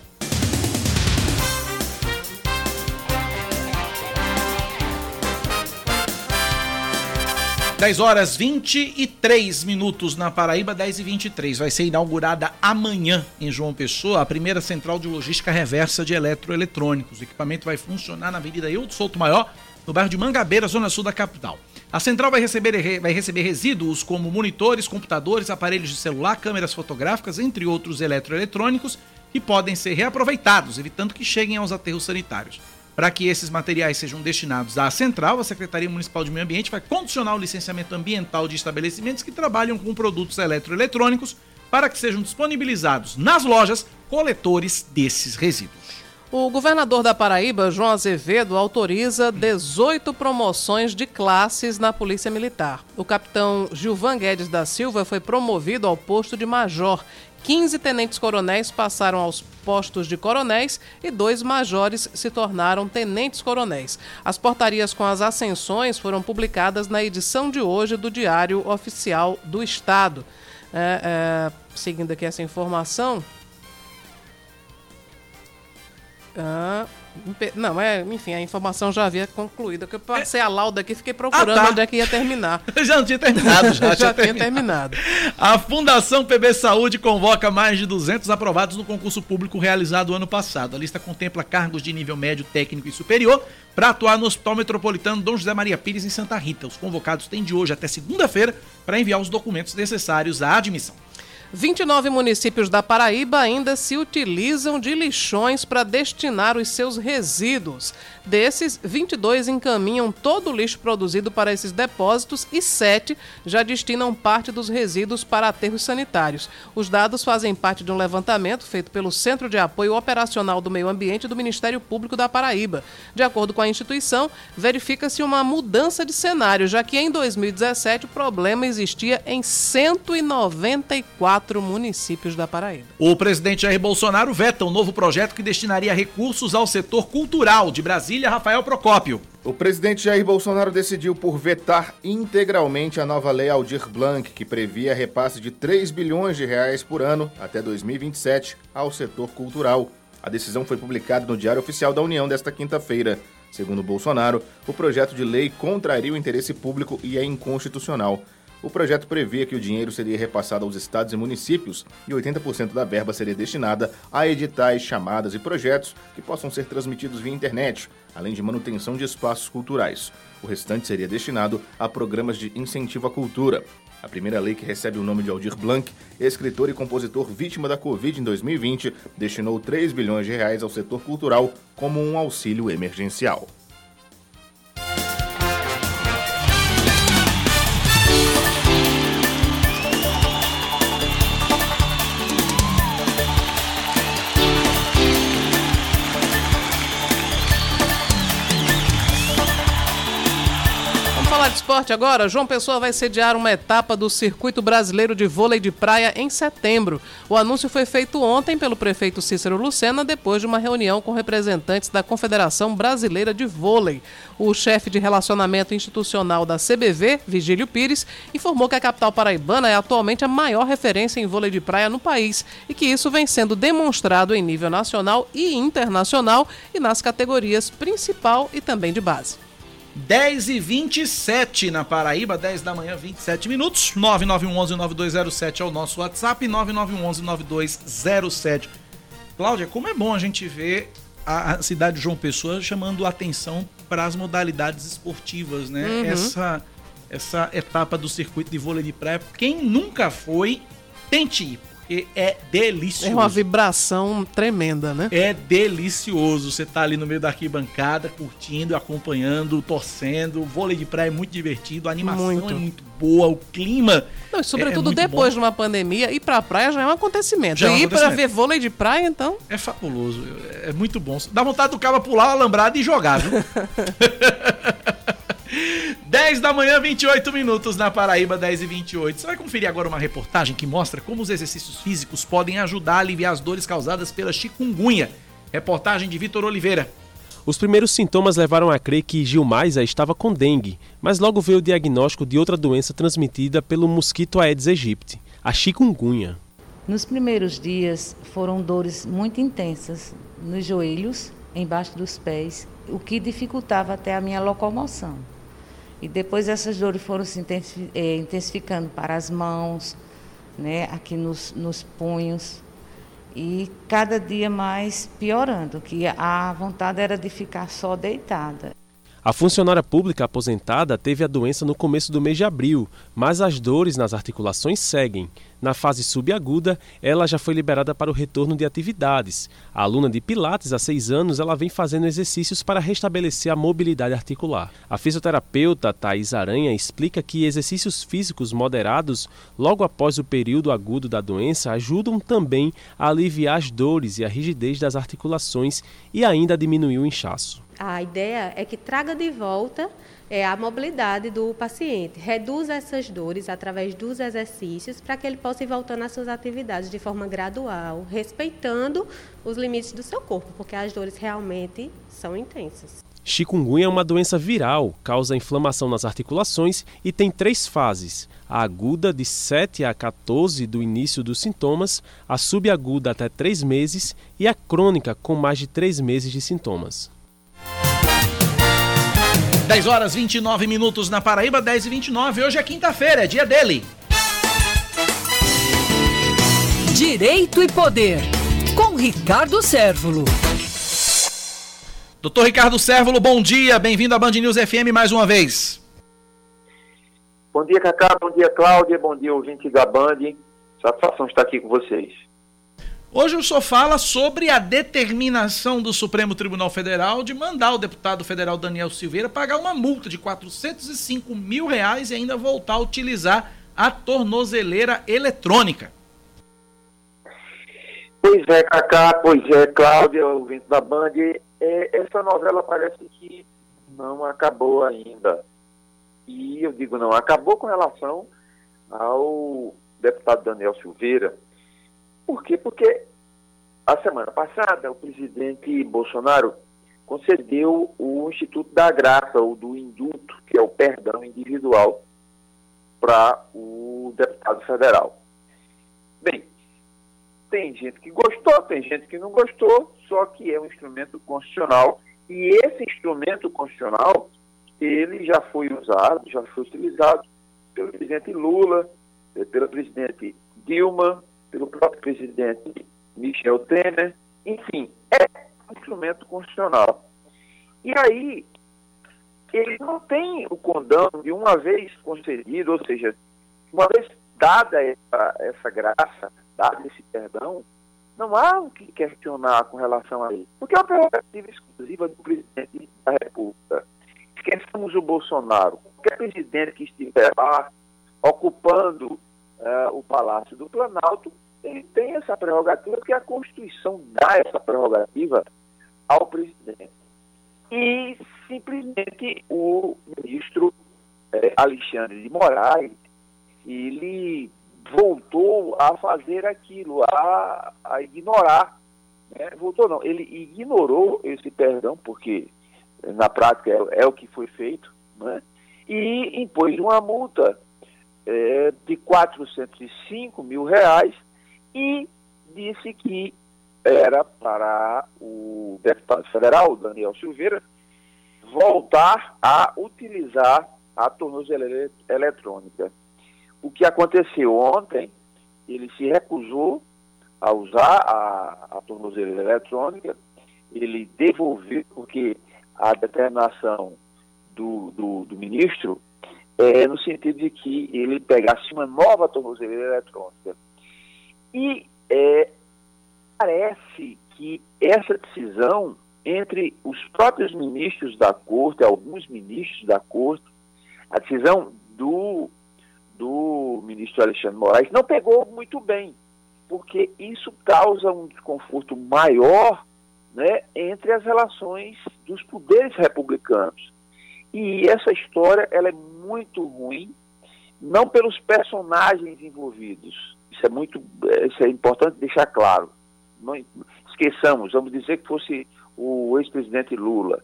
Speaker 1: 10 horas 23 minutos na Paraíba, 10 e 23. Vai ser inaugurada amanhã em João Pessoa a primeira central de logística reversa de eletroeletrônicos. O equipamento vai funcionar na Avenida Hildo Souto Maior, no bairro de Mangabeira, zona sul da capital. A central vai receber, vai receber resíduos como monitores, computadores, aparelhos de celular, câmeras fotográficas, entre outros eletroeletrônicos, que podem ser reaproveitados, evitando que cheguem aos aterros sanitários. Para que esses materiais sejam destinados à central, a Secretaria Municipal de Meio Ambiente vai condicionar o licenciamento ambiental de estabelecimentos que trabalham com produtos eletroeletrônicos para que sejam disponibilizados nas lojas coletores desses resíduos.
Speaker 2: O governador da Paraíba, João Azevedo, autoriza 18 promoções de classes na Polícia Militar. O capitão Gilvan Guedes da Silva foi promovido ao posto de major 15 tenentes-coronéis passaram aos postos de coronéis e dois majores se tornaram tenentes-coronéis. As portarias com as ascensões foram publicadas na edição de hoje do Diário Oficial do Estado. É, é, seguindo aqui essa informação. Ah, não, é, enfim, a informação já havia concluído. Que eu passei a lauda aqui fiquei procurando ah, tá. onde é que ia terminar.
Speaker 1: já não tinha terminado, já,
Speaker 2: já, tinha terminado.
Speaker 1: A Fundação PB Saúde convoca mais de 200 aprovados no concurso público realizado ano passado. A lista contempla cargos de nível médio, técnico e superior para atuar no Hospital Metropolitano Dom José Maria Pires em Santa Rita. Os convocados têm de hoje até segunda-feira para enviar os documentos necessários à admissão.
Speaker 2: 29 municípios da Paraíba ainda se utilizam de lixões para destinar os seus resíduos. Desses, 22 encaminham todo o lixo produzido para esses depósitos e 7 já destinam parte dos resíduos para aterros sanitários. Os dados fazem parte de um levantamento feito pelo Centro de Apoio Operacional do Meio Ambiente do Ministério Público da Paraíba. De acordo com a instituição, verifica-se uma mudança de cenário, já que em 2017 o problema existia em 194 municípios da Paraíba.
Speaker 1: O presidente Jair Bolsonaro veta um novo projeto que destinaria recursos ao setor cultural de Brasília Brasília, Rafael Procópio.
Speaker 16: O presidente Jair Bolsonaro decidiu por vetar integralmente a nova lei Aldir Blanc, que previa repasse de 3 bilhões de reais por ano até 2027 ao setor cultural. A decisão foi publicada no Diário Oficial da União desta quinta-feira. Segundo Bolsonaro, o projeto de lei contraria o interesse público e é inconstitucional. O projeto previa que o dinheiro seria repassado aos estados e municípios e 80% da verba seria destinada a editais, chamadas e projetos que possam ser transmitidos via internet, além de manutenção de espaços culturais. O restante seria destinado a programas de incentivo à cultura. A primeira lei que recebe o nome de Aldir Blanc, escritor e compositor vítima da Covid em 2020, destinou 3 bilhões de reais ao setor cultural como um auxílio emergencial.
Speaker 2: Esporte agora, João Pessoa vai sediar uma etapa do Circuito Brasileiro de Vôlei de Praia em setembro. O anúncio foi feito ontem pelo prefeito Cícero Lucena depois de uma reunião com representantes da Confederação Brasileira de Vôlei. O chefe de relacionamento institucional da CBV, Vigílio Pires, informou que a capital paraibana é atualmente a maior referência em vôlei de praia no país e que isso vem sendo demonstrado em nível nacional e internacional e nas categorias principal e também de base.
Speaker 1: 10 e 27 na Paraíba, 10 da manhã, 27 minutos. 9911-9207 é o nosso WhatsApp, 9911-9207. Cláudia, como é bom a gente ver a, cidade de João Pessoa chamando atenção para as modalidades esportivas, né? Uhum. Essa, essa etapa do circuito de vôlei de praia. Quem nunca foi, tente ir porque é delicioso.
Speaker 2: É uma vibração tremenda, né?
Speaker 1: É delicioso. Você tá ali no meio da arquibancada, curtindo, acompanhando, torcendo. O vôlei de praia é muito divertido, a animação muito. é muito boa, o clima.
Speaker 2: Não, sobretudo é, é depois bom. de uma pandemia, ir pra praia já é um acontecimento. Já é um ir para ver vôlei de praia, então.
Speaker 1: É fabuloso, é muito bom. Dá vontade do cara pular o alambrado e jogar, viu? 10 da manhã, 28 minutos na Paraíba, 10 e 28. Você vai conferir agora uma reportagem que mostra como os exercícios físicos podem ajudar a aliviar as dores causadas pela chikungunya. Reportagem de Vitor Oliveira.
Speaker 17: Os primeiros sintomas levaram a crer que Gilmaisa estava com dengue, mas logo veio o diagnóstico de outra doença transmitida pelo mosquito Aedes aegypti, a chikungunya.
Speaker 18: Nos primeiros dias foram dores muito intensas nos joelhos, embaixo dos pés, o que dificultava até a minha locomoção. E depois essas dores foram se eh, intensificando para as mãos, né, aqui nos, nos punhos, e cada dia mais piorando, que a vontade era de ficar só deitada.
Speaker 17: A funcionária pública aposentada teve a doença no começo do mês de abril, mas as dores nas articulações seguem. Na fase subaguda, ela já foi liberada para o retorno de atividades. A aluna de Pilates, há seis anos, ela vem fazendo exercícios para restabelecer a mobilidade articular. A fisioterapeuta Thais Aranha explica que exercícios físicos moderados logo após o período agudo da doença ajudam também a aliviar as dores e a rigidez das articulações e ainda a diminuir o inchaço.
Speaker 19: A ideia é que traga de volta é, a mobilidade do paciente, reduza essas dores através dos exercícios para que ele possa ir voltando às suas atividades de forma gradual, respeitando os limites do seu corpo, porque as dores realmente são intensas.
Speaker 17: Chikungunya é uma doença viral, causa inflamação nas articulações e tem três fases: a aguda, de 7 a 14 do início dos sintomas, a subaguda até 3 meses e a crônica, com mais de 3 meses de sintomas.
Speaker 1: 10 horas 29 minutos na Paraíba, 10 e 29. Hoje é quinta-feira, é dia dele.
Speaker 5: Direito e Poder, com Ricardo Sérvulo.
Speaker 1: Doutor Ricardo Sérvulo, bom dia, bem-vindo à Band News FM mais uma vez.
Speaker 20: Bom dia, Cacá, bom dia, Cláudia, bom dia, ouvinte da Band. Satisfação estar aqui com vocês.
Speaker 1: Hoje o senhor fala sobre a determinação do Supremo Tribunal Federal de mandar o deputado federal Daniel Silveira pagar uma multa de 405 mil reais e ainda voltar a utilizar a tornozeleira eletrônica.
Speaker 20: Pois é, Cacá, pois é, Cláudia, ouvinte da Band. É, essa novela parece que não acabou ainda. E eu digo não, acabou com relação ao deputado Daniel Silveira. Por quê? Porque a semana passada o presidente Bolsonaro concedeu o Instituto da Graça, ou do Induto, que é o perdão individual, para o deputado federal. Bem, tem gente que gostou, tem gente que não gostou, só que é um instrumento constitucional e esse instrumento constitucional ele já foi usado, já foi utilizado pelo presidente Lula, pelo presidente Dilma, pelo próprio presidente Michel Temer, enfim, é um instrumento constitucional. E aí, ele não tem o condão de uma vez concedido, ou seja, uma vez dada essa, essa graça, dado esse perdão, não há o que questionar com relação a ele. Porque é uma prerrogativa exclusiva do presidente da República. Esqueçamos o Bolsonaro. Qualquer presidente que estiver lá ocupando uh, o Palácio do Planalto, ele tem essa prerrogativa, porque a Constituição dá essa prerrogativa ao presidente. E simplesmente o ministro eh, Alexandre de Moraes, ele voltou a fazer aquilo, a, a ignorar. Né? Voltou não, ele ignorou esse perdão, porque na prática é, é o que foi feito, né? e impôs uma multa é, de 405 mil reais e disse que era para o deputado federal, Daniel Silveira, voltar a utilizar a tornozeleira eletrônica. O que aconteceu ontem, ele se recusou a usar a, a tornozeleira eletrônica, ele devolveu, porque a determinação do, do, do ministro é no sentido de que ele pegasse uma nova tornozeleira eletrônica. E é, parece que essa decisão entre os próprios ministros da corte, alguns ministros da corte, a decisão do do ministro Alexandre Moraes não pegou muito bem, porque isso causa um desconforto maior né, entre as relações dos poderes republicanos. E essa história ela é muito ruim, não pelos personagens envolvidos. Isso é muito, isso é importante deixar claro. Não esqueçamos, vamos dizer que fosse o ex-presidente Lula,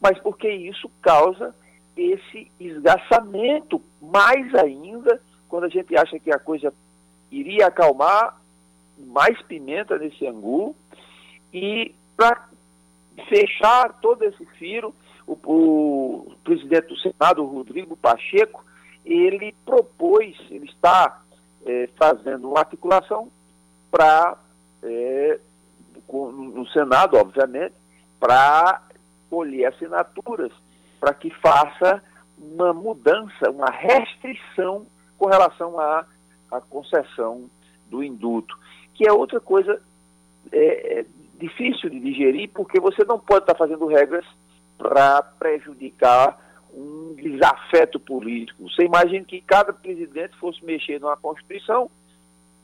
Speaker 20: mas porque isso causa esse esgaçamento mais ainda quando a gente acha que a coisa iria acalmar, mais pimenta nesse angu e para fechar todo esse firo, o, o, presidente do Senado, Rodrigo Pacheco, ele propôs, ele está é, fazendo uma articulação para, é, no Senado, obviamente, para colher assinaturas para que faça uma mudança, uma restrição com relação à, à concessão do induto, que é outra coisa é, é difícil de digerir, porque você não pode estar fazendo regras para prejudicar um desafeto político. Você imagina que cada presidente fosse mexer numa Constituição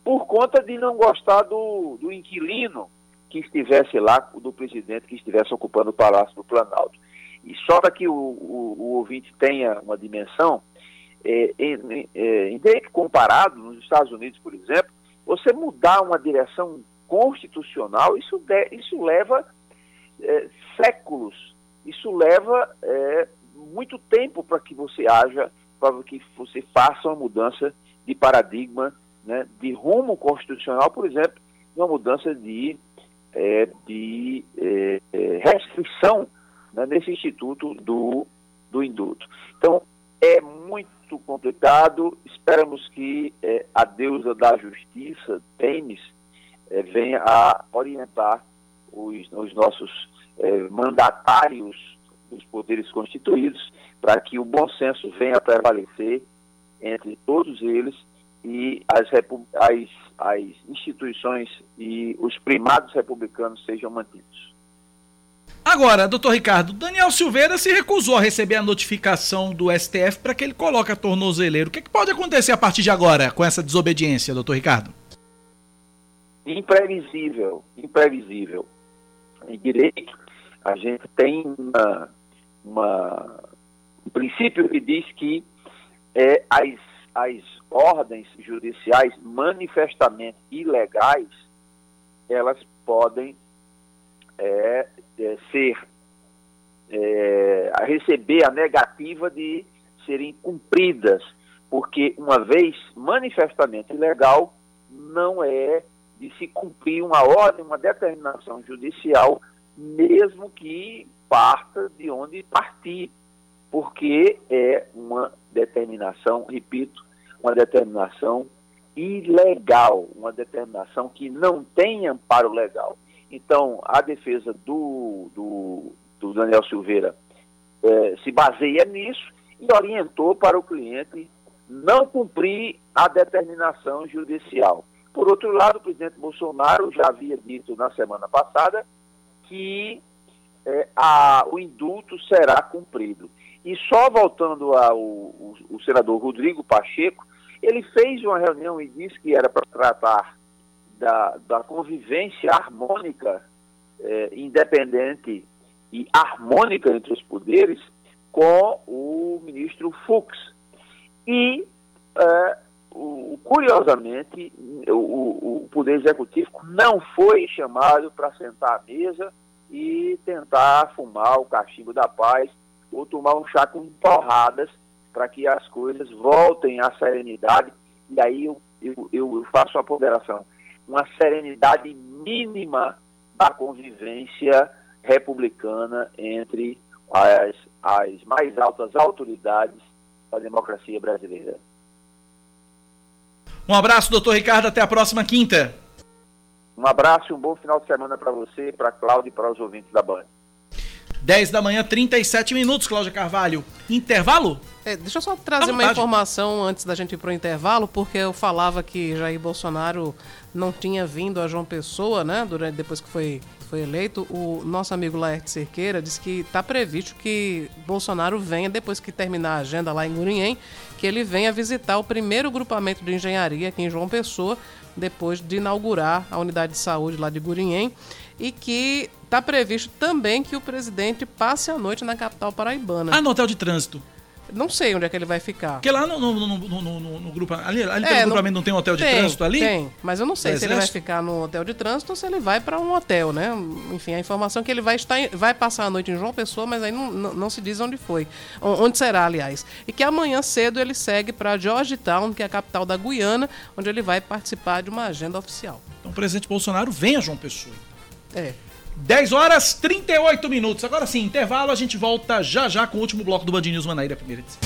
Speaker 20: por conta de não gostar do, do inquilino que estivesse lá, do presidente que estivesse ocupando o Palácio do Planalto. E só para que o, o, o, ouvinte tenha uma dimensão, é, em, é, em comparado, nos Estados Unidos, por exemplo, você mudar uma direção constitucional, isso, de, isso leva é, séculos isso leva é, muito tempo para que você haja, para que você faça uma mudança de paradigma, né, de rumo constitucional, por exemplo, uma mudança de, é, de é, é restrição né, nesse instituto do, do indulto. Então, é muito complicado, esperamos que é, a deusa da justiça, Temis, é, venha a orientar os, os nossos é, mandatários dos poderes constituídos para que o bom senso venha a prevalecer entre todos eles e as, as, as instituições e os primados republicanos sejam mantidos.
Speaker 1: Agora, doutor Ricardo, Daniel Silveira se recusou a receber a notificação do STF para que ele coloque a tornozeleira. O que, que, pode acontecer a partir de agora com essa desobediência, doutor Ricardo?
Speaker 20: Imprevisível, imprevisível. Em direito, a gente tem uma, uma, um princípio que diz que é, as, as ordens judiciais manifestamente ilegais, elas podem é, é, ser é, a receber a negativa de serem cumpridas, porque uma vez manifestamente ilegal, não é de se cumprir uma ordem, uma determinação judicial, mesmo que parta de onde partir, porque é uma determinação, repito, uma determinação ilegal, uma determinação que não tem amparo legal. Então, a defesa do, do, do Daniel Silveira é, se baseia nisso e orientou para o cliente não cumprir a determinação judicial. Por outro lado, o presidente Bolsonaro já havia dito na semana passada que é, a, o indulto será cumprido. E só voltando ao o, o senador Rodrigo Pacheco, ele fez uma reunião e disse que era para tratar da, da convivência harmônica, é, independente e harmônica entre os poderes com o ministro Fux. E, é, o, curiosamente, o, o Poder Executivo não foi chamado para sentar à mesa e tentar fumar o cachimbo da paz ou tomar um chá com porradas para que as coisas voltem à serenidade. E aí eu, eu, eu faço a ponderação uma serenidade mínima da convivência republicana entre as, as mais altas autoridades da democracia brasileira.
Speaker 1: Um abraço, doutor Ricardo. Até a próxima quinta.
Speaker 20: Um abraço e um bom final de semana para você, para Cláudio e para os ouvintes da Band.
Speaker 1: 10 da manhã, 37 minutos, Cláudia Carvalho. Intervalo?
Speaker 2: É, deixa eu só trazer uma informação antes da gente ir para o intervalo, porque eu falava que Jair Bolsonaro não tinha vindo a João Pessoa, né? Durante, depois que foi, foi eleito, o nosso amigo Laerte Cerqueira disse que está previsto que Bolsonaro venha, depois que terminar a agenda lá em Gurinhém, que ele venha visitar o primeiro grupamento de engenharia aqui em João Pessoa, depois de inaugurar a unidade de saúde lá de Gurinhém, e que está previsto também que o presidente passe a noite na capital paraibana.
Speaker 1: Ah, no hotel de trânsito.
Speaker 2: Não sei onde é que ele vai ficar.
Speaker 1: Porque lá no, no, no, no, no grupo. Ali, ali é, pelo grupamento não tem um hotel de tem, trânsito ali?
Speaker 2: Tem, mas eu não sei se ele vai ficar no hotel de trânsito ou se ele vai para um hotel, né? Enfim, a informação é que ele vai estar vai passar a noite em João Pessoa, mas aí não, não, não se diz onde foi. Onde será, aliás. E que amanhã cedo ele segue para Georgetown, que é a capital da Guiana, onde ele vai participar de uma agenda oficial.
Speaker 1: Então o presidente Bolsonaro vem a João Pessoa.
Speaker 2: É.
Speaker 1: 10 horas 38 minutos. Agora sim, intervalo, a gente volta já já com o último bloco do Band News Manaíra, primeira edição.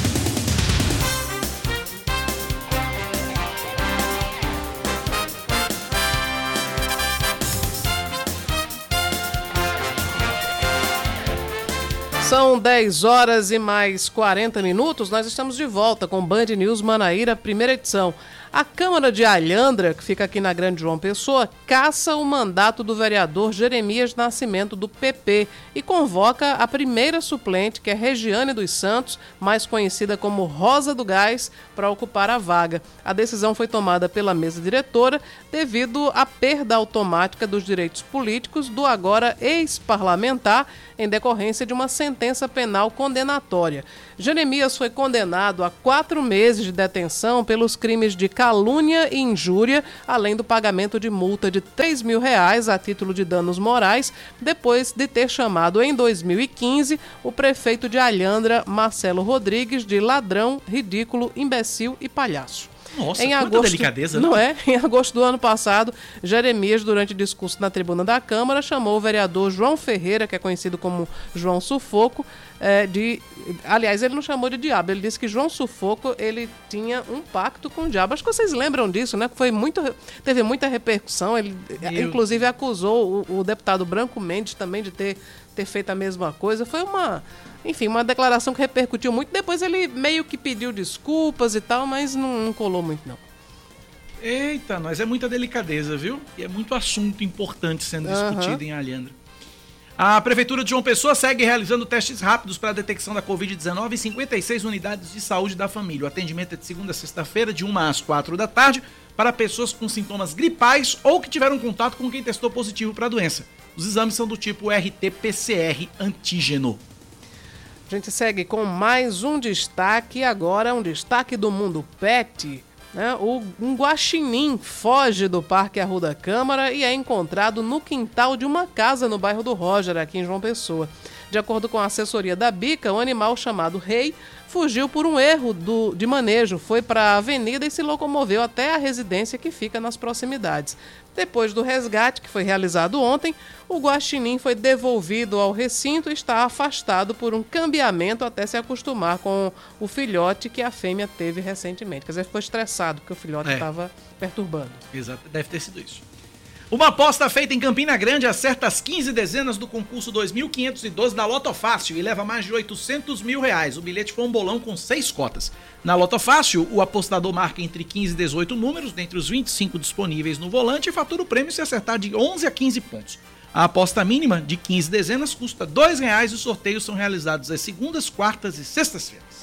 Speaker 2: São 10 horas e mais 40 minutos. Nós estamos de volta com Band News Manaíra, primeira edição. A Câmara de Alhandra, que fica aqui na Grande João Pessoa, caça o mandato do vereador Jeremias Nascimento, do PP, e convoca a primeira suplente, que é Regiane dos Santos, mais conhecida como Rosa do Gás, para ocupar a vaga. A decisão foi tomada pela mesa diretora devido à perda automática dos direitos políticos do agora ex-parlamentar em decorrência de uma sentença penal condenatória. Jeremias foi condenado a quatro meses de detenção pelos crimes de calúnia e injúria, além do pagamento de multa de 3 mil reais a título de danos morais, depois de ter chamado em 2015 o prefeito de Alhandra, Marcelo Rodrigues, de ladrão, ridículo, imbecil e palhaço.
Speaker 1: Nossa,
Speaker 2: em agosto,
Speaker 1: delicadeza,
Speaker 2: não
Speaker 1: não?
Speaker 2: é? Em agosto do ano passado, Jeremias, durante discurso na tribuna da Câmara, chamou o vereador João Ferreira, que é conhecido como João Sufoco, é, de. Aliás, ele não chamou de diabo, ele disse que João Sufoco ele tinha um pacto com o diabo. Acho que vocês lembram disso, né? Que foi muito, teve muita repercussão. Ele,
Speaker 1: Meu
Speaker 2: inclusive, acusou o, o deputado Branco Mendes também de ter, ter feito a mesma coisa. Foi uma. Enfim, uma declaração que repercutiu muito. Depois ele meio que pediu desculpas e tal, mas não, não colou muito, não.
Speaker 1: Eita, nós é muita delicadeza, viu? E é muito assunto importante sendo discutido em Alhandra. A Prefeitura de João Pessoa segue realizando testes rápidos para a detecção da Covid-19 em 56 unidades de saúde da família. O atendimento é de segunda a sexta-feira, de 1 às 4 da tarde, para pessoas com sintomas gripais ou que tiveram contato com quem testou positivo para a doença. Os exames são do tipo RT-PCR antígeno.
Speaker 2: A gente segue com mais um destaque, agora um destaque do mundo pet. Né? O, um guaxinim foge do Parque Arruda Câmara e é encontrado no quintal de uma casa no bairro do Roger, aqui em João Pessoa. De acordo com a assessoria da Bica, o animal chamado Rei fugiu por um erro do, de manejo, foi para a avenida e se locomoveu até a residência que fica nas proximidades. Depois do resgate, que foi realizado ontem, o guaxinim foi devolvido ao recinto e está afastado por um cambiamento até se acostumar com o filhote que a fêmea teve recentemente. Quer dizer, ficou estressado porque o filhote
Speaker 1: É.
Speaker 2: estava perturbando.
Speaker 1: Exato, deve ter sido isso. Uma aposta feita em Campina Grande acerta as 15 dezenas do concurso 2512 da Loto Fácil e leva mais de 800 mil reais. O bilhete foi um bolão com seis cotas. Na Loto Fácil, o apostador marca entre 15 e 18 números, dentre os 25 disponíveis no volante, e fatura o prêmio se acertar de 11 a 15 pontos. A aposta mínima de 15 dezenas custa 2 reais e os sorteios são realizados às segundas, quartas e sextas-feiras.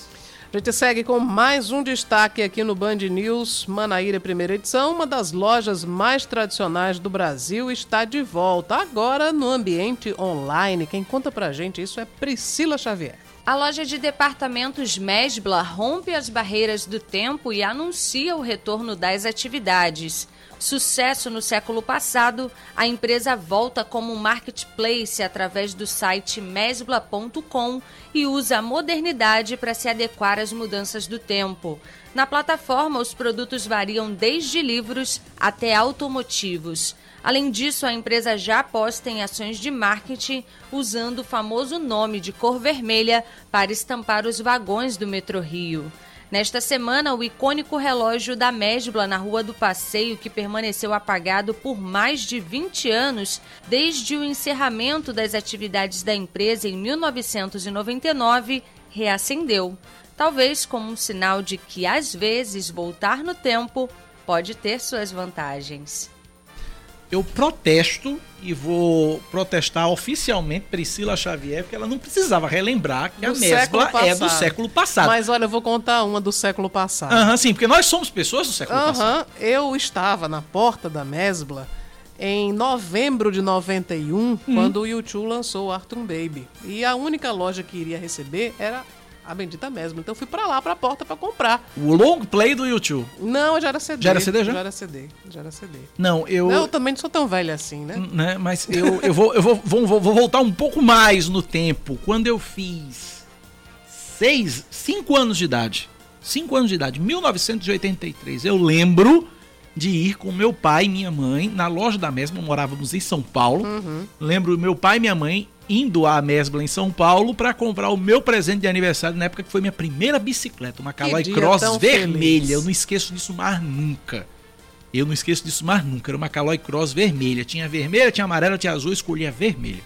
Speaker 2: A gente segue com mais um destaque aqui no Band News Manaíra, primeira edição. Uma das lojas mais tradicionais do Brasil está de volta, agora no ambiente online. Quem conta pra gente isso é Priscila Xavier.
Speaker 21: A loja de departamentos Mesbla rompe as barreiras do tempo e anuncia o retorno das atividades. Sucesso no século passado, a empresa volta como marketplace através do site mesbla.com e usa a modernidade para se adequar às mudanças do tempo. Na plataforma, os produtos variam desde livros até automotivos. Além disso, a empresa já aposta em ações de marketing usando o famoso nome de cor vermelha para estampar os vagões do Metrô Rio. Nesta semana, o icônico relógio da Mesbla na Rua do Passeio, que permaneceu apagado por mais de 20 anos, desde o encerramento das atividades da empresa em 1999, reacendeu. Talvez como um sinal de que, às vezes, voltar no tempo pode ter suas vantagens.
Speaker 1: Eu protesto e vou protestar oficialmente Priscila Xavier, porque ela não precisava relembrar que a
Speaker 2: Do século
Speaker 1: mescla é do
Speaker 2: passado.
Speaker 1: século passado.
Speaker 2: Mas olha, eu vou contar uma do século passado.
Speaker 1: Aham, sim, porque nós somos pessoas do século passado.
Speaker 2: Aham, eu estava na porta da Mesbla em novembro de 91,
Speaker 1: Hum.
Speaker 2: quando o YouTube lançou o Arthur Baby. E a única loja que iria receber era a bendita Mesbla. Então eu fui pra lá, pra porta, pra comprar.
Speaker 1: O long play do YouTube.
Speaker 2: Não, já era CD.
Speaker 1: Já era CD, já?
Speaker 2: Já era CD, já era CD.
Speaker 1: Não, eu.
Speaker 2: Eu também não sou tão velha assim, né?
Speaker 1: né, mas eu, eu, vou, eu vou, vou, vou voltar um pouco mais no tempo. Quando eu fiz seis, cinco anos de idade. Cinco anos de idade, 1983. Eu lembro de ir com meu pai e minha mãe na loja da Mesma, morávamos em São Paulo.
Speaker 2: Uhum.
Speaker 1: Lembro meu pai e minha mãe indo à Mesbla em São Paulo para comprar o meu presente de aniversário na época que foi minha primeira bicicleta, uma
Speaker 2: dia
Speaker 1: Cross vermelha.
Speaker 2: feliz.
Speaker 1: Eu não esqueço disso mais nunca. Eu não esqueço disso mais nunca. Era uma Caloi Cross vermelha. Tinha vermelha, tinha amarela, tinha azul, eu escolhi a vermelha.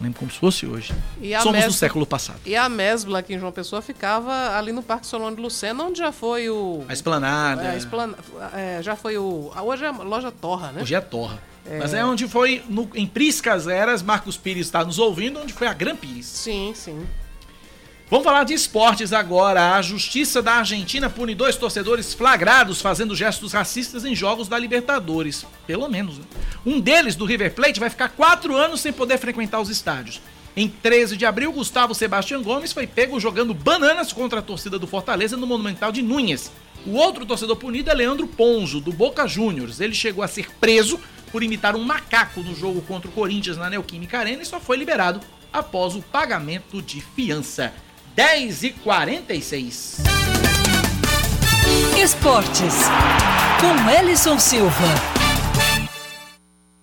Speaker 1: Lembro como se fosse hoje.
Speaker 2: E a
Speaker 1: Somos do
Speaker 2: Mesbla-
Speaker 1: século passado.
Speaker 2: E a Mesbla aqui em João Pessoa ficava ali no Parque Solano de Lucena, onde já foi o.
Speaker 1: A esplanada.
Speaker 2: É, a esplana- é, já foi o. Hoje é a loja Torra, né?
Speaker 1: Hoje é Torra.
Speaker 2: É.
Speaker 1: Mas é onde foi, no- em Priscas Eras, Marcos Pires está nos ouvindo, onde foi a Gran Pires.
Speaker 2: Sim, sim.
Speaker 1: Vamos falar de esportes agora. A Justiça da Argentina pune dois torcedores flagrados fazendo gestos racistas em jogos da Libertadores. Pelo menos, né? Um deles, do River Plate, vai ficar quatro anos sem poder frequentar os estádios. Em 13 de abril, Gustavo Sebastião Gomes foi pego jogando bananas contra a torcida do Fortaleza no Monumental de Núñez. O outro torcedor punido é Leandro Ponzo, do Boca Juniors. Ele chegou a ser preso por imitar um macaco no jogo contra o Corinthians na Neoquímica Arena e só foi liberado após o pagamento de fiança. 10 e 46.
Speaker 5: Esportes. Com Ellison Silva.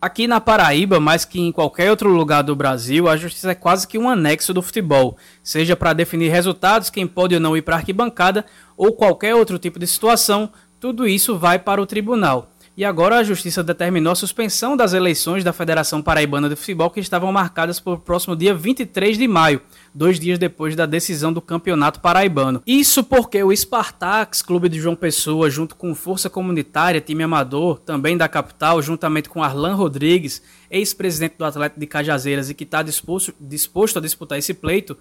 Speaker 22: Aqui na Paraíba, mais que em qualquer outro lugar do Brasil, a justiça é quase que um anexo do futebol, seja para definir resultados, quem pode ou não ir para a arquibancada, ou qualquer outro tipo de situação, tudo isso vai para o tribunal. E agora a Justiça determinou a suspensão das eleições da Federação Paraibana de Futebol que estavam marcadas para o próximo dia 23 de maio, dois dias depois da decisão do Campeonato Paraibano. Isso porque o Spartax, clube de João Pessoa, junto com Força Comunitária, time amador, também da capital, juntamente com Arlan Rodrigues, ex-presidente do Atlético de Cajazeiras e que está disposto, disposto a disputar esse pleito,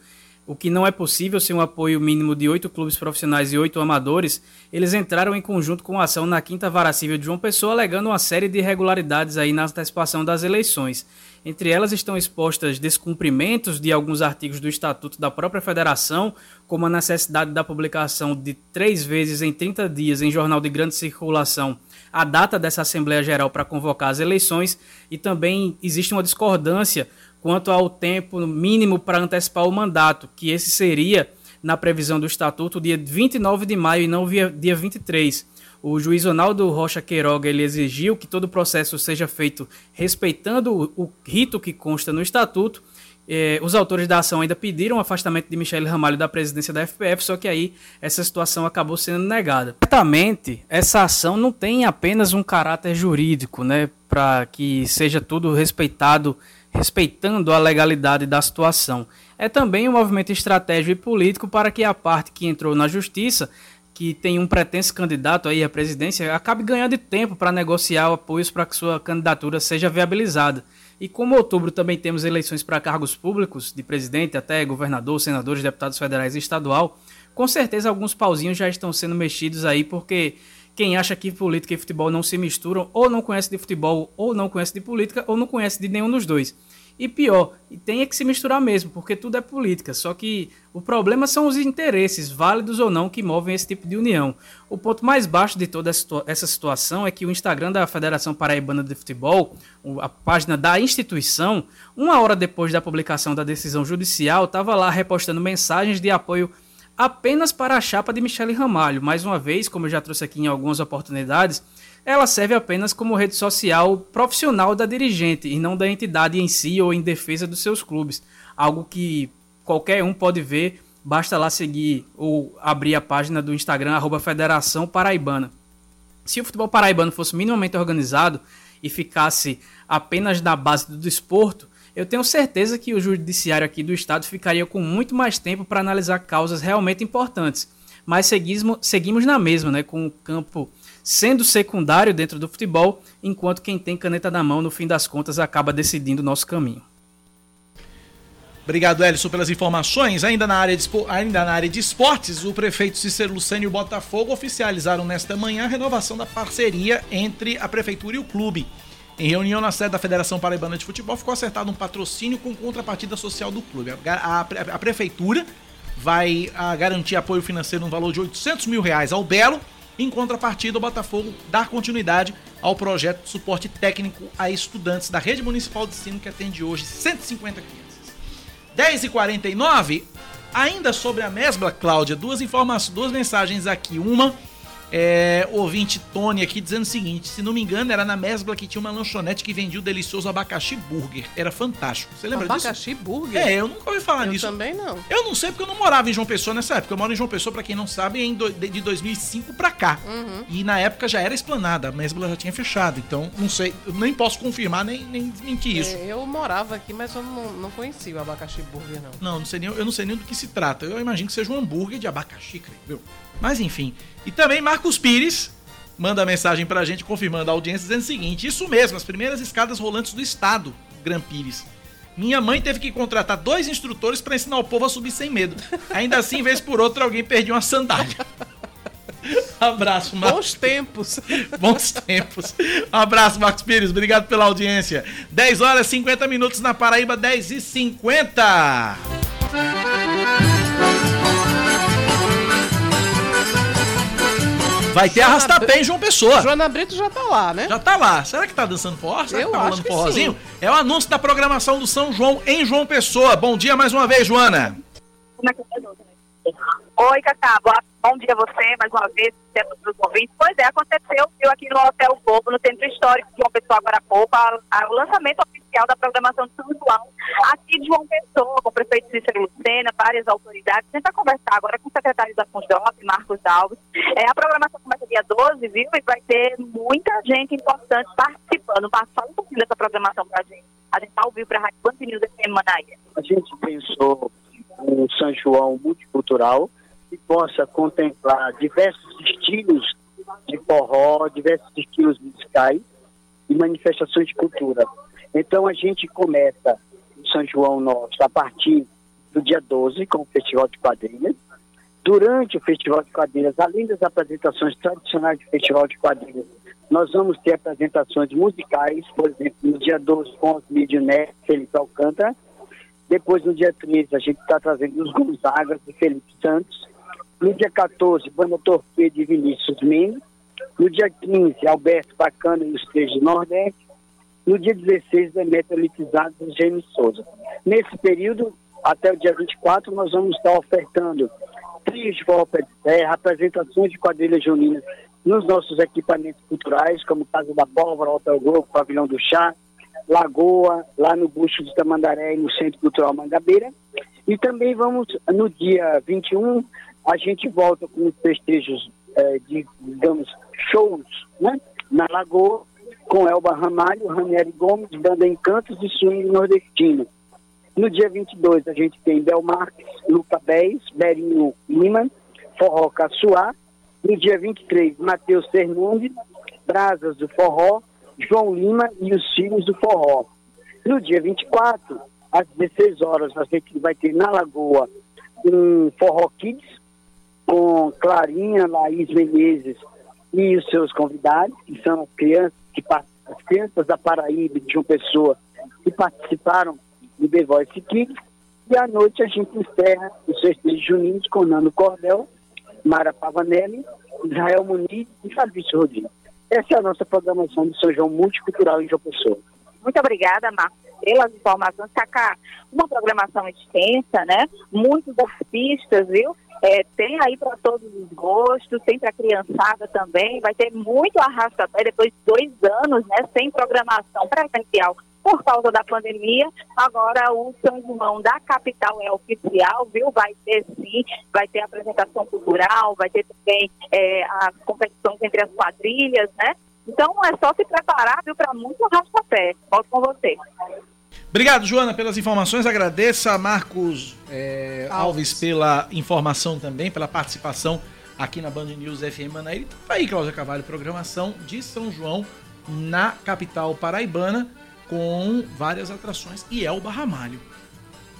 Speaker 22: o que não é possível sem um apoio mínimo de oito clubes profissionais e oito amadores, eles entraram em conjunto com a ação na Quinta Vara Civil de João Pessoa, alegando uma série de irregularidades aí na antecipação das eleições. Entre elas estão expostas descumprimentos de alguns artigos do Estatuto da própria Federação, como a necessidade da publicação de três vezes em 30 dias em jornal de grande circulação a data dessa Assembleia Geral para convocar as eleições, e também existe uma discordância quanto ao tempo mínimo para antecipar o mandato, que esse seria, na previsão do Estatuto, dia 29 de maio e não dia 23. O juiz Ronaldo Rocha Queiroga ele exigiu que todo o processo seja feito respeitando o, o rito que consta no Estatuto. Eh, os autores da ação ainda pediram o afastamento de Michele Ramalho da presidência da FPF, só que aí essa situação acabou sendo negada. Certamente, essa ação não tem apenas um caráter jurídico, né, para que seja tudo respeitado respeitando a legalidade da situação. É também um movimento estratégico e político para que a parte que entrou na justiça, que tem um pretenso candidato aí à presidência, acabe ganhando tempo para negociar apoios para que sua candidatura seja viabilizada. E como outubro também temos eleições para cargos públicos, de presidente até governador, senadores, deputados federais e estadual, com certeza alguns pauzinhos já estão sendo mexidos aí, porque quem acha que política e futebol não se misturam, ou não conhece de futebol, ou não conhece de política, ou não conhece de nenhum dos dois. E pior, tem que se misturar mesmo, porque tudo é política. Só que o problema são os interesses, válidos ou não, que movem esse tipo de união. O ponto mais baixo de toda essa situação é que o Instagram da Federação Paraibana de Futebol, a página da instituição, uma hora depois da publicação da decisão judicial, estava lá repostando mensagens de apoio apenas para a chapa de Michele Ramalho. Mais uma vez, como eu já trouxe aqui em algumas oportunidades, ela serve apenas como rede social profissional da dirigente e não da entidade em si ou em defesa dos seus clubes. Algo que qualquer um pode ver, basta lá seguir ou abrir a página do Instagram, arroba Federação Paraibana. Se o futebol paraibano fosse minimamente organizado e ficasse apenas na base do desporto, eu tenho certeza que o judiciário aqui do estado ficaria com muito mais tempo para analisar causas realmente importantes. Mas seguimos, seguimos na mesma, né, com o campo sendo secundário dentro do futebol, enquanto quem tem caneta na mão, no fim das contas, acaba decidindo o nosso caminho.
Speaker 1: Obrigado, Elison, pelas informações. Ainda na, área de, ainda na área de esportes, o prefeito Cícero Lucênio e o Botafogo oficializaram nesta manhã a renovação da parceria entre a prefeitura e o clube. Em reunião na sede da Federação Paraibana de Futebol, ficou acertado um patrocínio com contrapartida social do clube. A, a, a prefeitura vai a, garantir apoio financeiro no valor de 800 mil reais ao Belo. Em contrapartida, o Botafogo dar continuidade ao projeto de suporte técnico a estudantes da rede municipal de ensino que atende hoje 150 crianças. 10h49, ainda sobre a mesma, Cláudia, duas informações, duas mensagens aqui. Uma é, ouvinte Tony aqui dizendo o seguinte: se não me engano, era na Mesbla que tinha uma lanchonete que vendia o delicioso abacaxi burger. Era fantástico. Você lembra
Speaker 2: abacaxi
Speaker 1: disso?
Speaker 2: Abacaxi burger?
Speaker 1: É, eu nunca ouvi falar
Speaker 2: eu
Speaker 1: nisso.
Speaker 2: Eu também não.
Speaker 1: Eu não sei porque eu não morava em João Pessoa nessa época. Eu moro em João Pessoa, para quem não sabe, em do, de 2005 para cá. Uhum. E na época já era esplanada, a Mesbla já tinha fechado. Então, não sei, eu nem posso confirmar nem, nem mentir isso.
Speaker 2: É, eu morava aqui, mas eu não, não conhecia o abacaxi burger, não.
Speaker 1: Não, não sei nem, eu não sei nem do que se trata. Eu imagino que seja um hambúrguer de abacaxi, creio. Mas enfim. E também Marcos Pires manda mensagem pra gente confirmando a audiência dizendo o seguinte: Isso mesmo, as primeiras escadas rolantes do estado, Gran Pires. Minha mãe teve que contratar dois instrutores para ensinar o povo a subir sem medo. Ainda assim, vez por outra, alguém perdia uma sandália. Abraço,
Speaker 2: Marcos. Bons tempos.
Speaker 1: Bons tempos. Abraço, Marcos Pires. Obrigado pela audiência. 10 horas e 50 minutos na Paraíba, 10 e 50. Vai ter
Speaker 2: Joana
Speaker 1: arrastapé em João Pessoa.
Speaker 2: Joana Brito já tá lá, né?
Speaker 1: Já tá lá. Será que tá dançando forró? Será
Speaker 2: Eu
Speaker 1: que tá
Speaker 2: acho
Speaker 1: rolando
Speaker 2: que
Speaker 1: forrozinho?
Speaker 2: sim.
Speaker 1: É o anúncio da programação do São João em João Pessoa. Bom dia mais uma vez, Joana.
Speaker 15: Oi, Cacá. Boa- Bom dia a você, mais uma vez, tempo dos ouvintes. Pois é, aconteceu, viu, aqui no Hotel Globo, no Centro Histórico de João Pessoa, agora há pouco, a- a- o lançamento oficial da programação de São João, aqui de João Pessoa, com o prefeito Cícero Lucena, várias autoridades. A vai conversar agora com o secretário da Fundop, Marcos Alves. É, a programação começa dia 12, viu, e vai ter muita gente importante participando. Fala um pouquinho dessa programação pra gente. A gente tá ao vivo pra Rádio Band News FM Manaia.
Speaker 23: a gente pensou um São João multicultural que possa contemplar diversos estilos de forró, diversos estilos musicais e manifestações de cultura. Então a gente começa o São João nosso a partir do dia 12 com o Festival de Quadrilhas. Durante o Festival de Quadrilhas, além das apresentações tradicionais do Festival de Quadrilhas, nós vamos ter apresentações musicais, por exemplo, no dia 12 com os Midioné, Felipe Alcântara, depois, no dia 13, a gente está trazendo os Gonzagas de Felipe Santos. No dia 14, Banda Torpedo e Vinícius Mendes. No dia 15, Alberto Bacana e os Três do Nordeste. No dia 16, Demetrio Elitizado e James Souza. Nesse período, até o dia 24, nós vamos estar ofertando trios de forró de serra, apresentações de quadrilhas juninas nos nossos equipamentos culturais, como Casa da Pólvora, Hotel Globo, Pavilhão do Chá, Lagoa, lá no Busto de Tamandaré e no Centro Cultural Mangabeira. E também vamos, no dia 21, a gente volta com os festejos eh, de, digamos, shows, né? Na Lagoa, com Elba Ramalho, Ranieri Gomes, Banda Encantos e Swing Nordestino. No dia 22, a gente tem Bel Marques, Luca Bez, Berinho Lima, Forró Caçoar. No dia 23, Matheus Fernandes, Brasas do Forró, João Lima e os Filhos do Forró. No dia 24, às 16 horas, a gente vai ter na Lagoa um Forró Kids, com Clarinha, Laís Menezes e os seus convidados, que são as crianças, que, as crianças da Paraíba de João Pessoa, que participaram do The Voice Kids. E à noite a gente encerra os festejos juninos com Nando Cordel, Mara Pavanelli, Israel Muniz e Fabrício Rodrigues. Essa é a nossa programação de São João Multicultural em João Pessoa.
Speaker 15: Muito obrigada, Marcos, pelas informações. Cacá, uma programação extensa, né? Muitos artistas, viu? É, tem aí para todos os gostos, tem para criançada também. Vai ter muito arrasta-pé depois de dois anos, né? Sem programação presencial por causa da pandemia. Agora o São João da capital é oficial, viu? Vai ter sim, vai ter apresentação cultural, vai ter também é, as competições entre as quadrilhas, né? Então é só se preparar, viu, para muito arrasta-pé. Volto com você.
Speaker 1: Obrigado, Joana, pelas informações. Agradeço a Marcos é, Alves pela informação também, pela participação aqui na Band News FM Manaíra. Tá aí, Cláudia Carvalho, programação de São João na capital paraibana, com várias atrações e Elba Ramalho.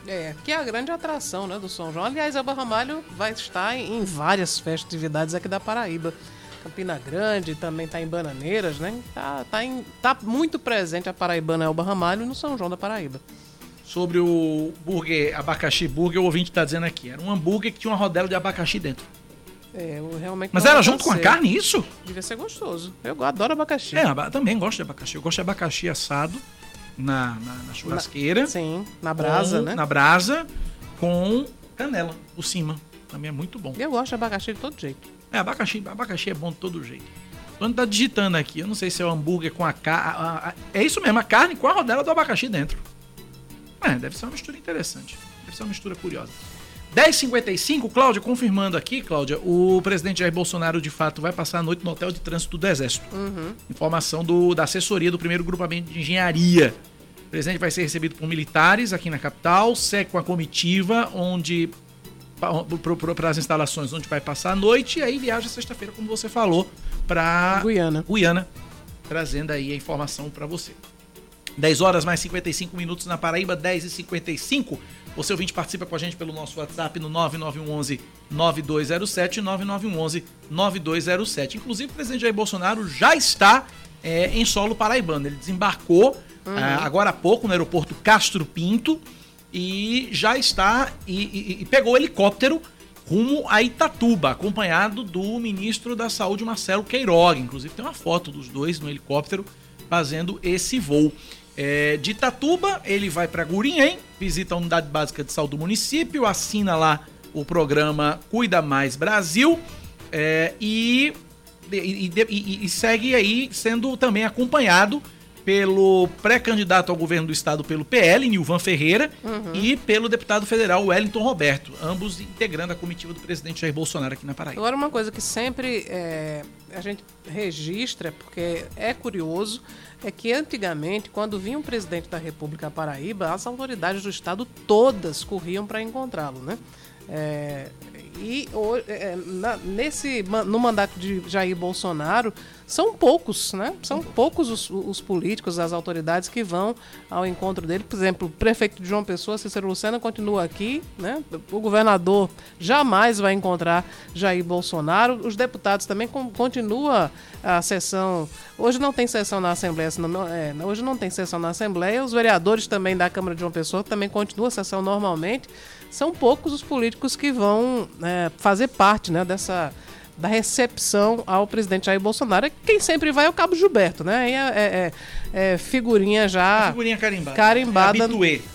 Speaker 2: É, que é a grande atração né, do São João. Aliás, Elba Ramalho vai estar em, várias festividades aqui da Paraíba. Campina Grande também está em Bananeiras, né? Tá, tá, em- tá muito presente a paraibana Elba Ramalho no São João da Paraíba.
Speaker 1: Sobre o burger, abacaxi burger, o ouvinte está dizendo aqui. Era um hambúrguer que tinha uma rodela de abacaxi dentro.
Speaker 2: É, eu realmente
Speaker 1: Mas era junto com a carne, isso?
Speaker 2: Devia ser gostoso. Eu adoro abacaxi.
Speaker 1: É, também gosto de abacaxi. Eu gosto de abacaxi assado na, na, na churrasqueira.
Speaker 2: sim, na brasa,
Speaker 1: com-
Speaker 2: né?
Speaker 1: Na brasa, com canela por cima. Também é muito bom.
Speaker 2: Eu gosto de abacaxi de todo jeito.
Speaker 1: É, abacaxi, abacaxi é bom de todo jeito. Quando tá digitando aqui, eu não sei se é o hambúrguer com a carne. É isso mesmo, a carne com a rodela do abacaxi dentro. É, deve ser uma mistura interessante. Deve ser uma mistura curiosa. 10h55, Cláudia, confirmando aqui, Cláudia, o presidente Jair Bolsonaro de fato vai passar a noite no hotel de trânsito do Exército.
Speaker 2: Uhum.
Speaker 1: Informação do, da assessoria do primeiro grupamento de engenharia. O presidente vai ser recebido por militares aqui na capital, segue com a comitiva, onde para as instalações onde vai passar a noite e aí viaja sexta-feira, como você falou, para
Speaker 2: Guiana.
Speaker 1: Guiana, trazendo aí a informação para você. 10 horas mais 55 minutos na Paraíba, 10 e 55. Você ouvinte participa com a gente pelo nosso WhatsApp no 9911 9207 9911 9207. Inclusive, o presidente Jair Bolsonaro já está é, em solo paraibano. Ele desembarcou
Speaker 2: Uhum.
Speaker 1: ah, agora há pouco no aeroporto Castro Pinto e já está e, e- e pegou o helicóptero rumo a Itatuba, acompanhado do ministro da Saúde, Marcelo Queiroga. Inclusive tem uma foto dos dois no helicóptero fazendo esse voo. É, de Itatuba, ele vai para Gurinhém, visita a unidade básica de saúde do município, assina lá o programa Cuida Mais Brasil é, e, e, e, e segue aí sendo também acompanhado pelo pré-candidato ao governo do estado pelo PL, Nilvan Ferreira, uhum. e pelo deputado federal Wellington Roberto, ambos integrando a comitiva do presidente Jair Bolsonaro aqui na Paraíba.
Speaker 2: Agora, uma coisa que sempre é, a gente registra, porque é curioso, é que antigamente, quando vinha um presidente da República Paraíba, as autoridades do estado todas corriam para encontrá-lo, né? É, e é, na, nesse no mandato de Jair Bolsonaro são poucos, né? São poucos os, os, políticos, as autoridades que vão ao encontro dele. Por exemplo, o prefeito de João Pessoa, Cícero Lucena, continua aqui, né? O governador jamais vai encontrar Jair Bolsonaro. Os deputados também com, continua a sessão. Hoje não tem sessão na Assembleia, é, hoje não tem sessão na Assembleia. Os vereadores também da Câmara de João Pessoa também continua a sessão normalmente. São poucos os políticos que vão é, fazer parte, né, dessa da recepção ao presidente Jair Bolsonaro. Quem sempre vai é o Cabo Gilberto, né? Aí é, é, é, é figurinha já.
Speaker 1: É figurinha carimbada.
Speaker 2: Carimbada.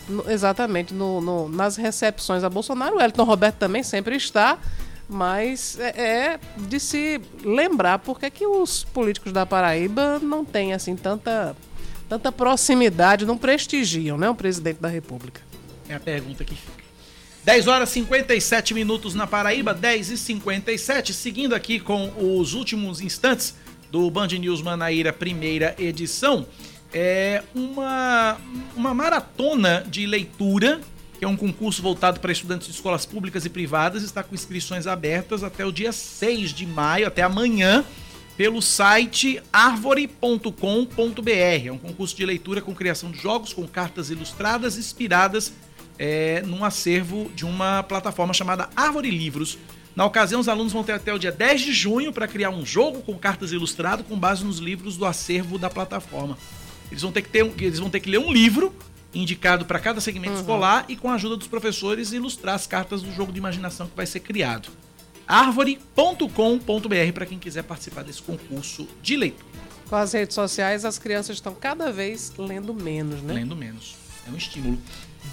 Speaker 2: No, exatamente, no, no, nas recepções a Bolsonaro. O Elton Roberto também sempre está. Mas é, é de se lembrar porque que os políticos da Paraíba não têm assim tanta, tanta proximidade, não prestigiam né, o presidente da República.
Speaker 1: É a pergunta que fica. 10 horas e 57 minutos na Paraíba, 10 e 57, seguindo aqui com os últimos instantes do Band News Manaíra, primeira edição. É uma, uma maratona de leitura, que é um concurso voltado para estudantes de escolas públicas e privadas, está com inscrições abertas até o dia 6 de maio, até amanhã, pelo site arvore.com.br. É um concurso de leitura com criação de jogos com cartas ilustradas inspiradas é, num acervo de uma plataforma chamada Árvore Livros. Na ocasião, os alunos vão ter até o dia 10 de junho para criar um jogo com cartas ilustradas com base nos livros do acervo da plataforma. Eles vão ter que, ter eles vão ter que ler um livro indicado para cada segmento uhum. escolar e com a ajuda dos professores ilustrar as cartas do jogo de imaginação que vai ser criado. árvore.com.br para quem quiser participar desse concurso de leitura.
Speaker 2: Com as redes sociais, as crianças estão cada vez lendo menos, né?
Speaker 1: Lendo menos. É um estímulo.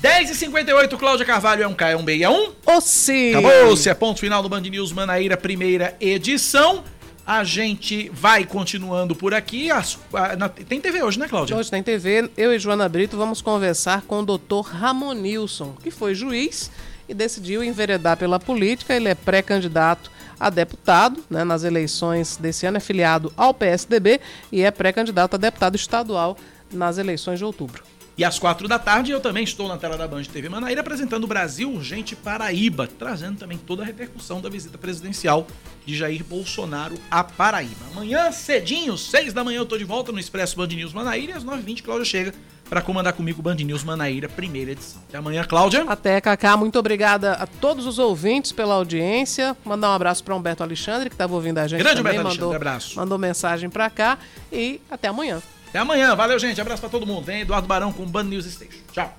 Speaker 1: 10h58, Cláudia Carvalho é um K, é um B, é um?
Speaker 2: Ô, sim!
Speaker 1: Acabou-se, é ponto final do Band News Manaíra, primeira edição. A gente vai continuando por aqui. As, a, na, tem TV hoje, né, Cláudia?
Speaker 2: Hoje tem TV. Eu e Joana Brito vamos conversar com o doutor Ramonilson, que foi juiz e decidiu enveredar pela política. Ele é pré-candidato a deputado né, nas eleições desse ano, é filiado ao PSDB e é pré-candidato a deputado estadual nas eleições de outubro.
Speaker 1: E às quatro da tarde eu também estou na tela da Band TV Manaíra apresentando o Brasil Urgente Paraíba, trazendo também toda a repercussão da visita presidencial de Jair Bolsonaro à Paraíba. Amanhã, cedinho, seis da manhã, eu estou de volta no Expresso Band News Manaíra e às nove h 20 Cláudia chega para comandar comigo o Band News Manaíra, primeira edição. Até amanhã, Cláudia.
Speaker 2: Até, Cacá. Muito obrigada a todos os ouvintes pela audiência. Mandar um abraço para Humberto Alexandre, que estava ouvindo a gente
Speaker 1: Grande
Speaker 2: também.
Speaker 1: Humberto
Speaker 2: mandou,
Speaker 1: Alexandre, abraço.
Speaker 2: Mandou mensagem para cá e até amanhã.
Speaker 1: Até amanhã. Valeu, gente. Abraço pra todo mundo. Vem Eduardo Barão com Band News Station. Tchau.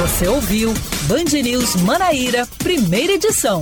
Speaker 5: Você ouviu Band News Manaíra, primeira edição.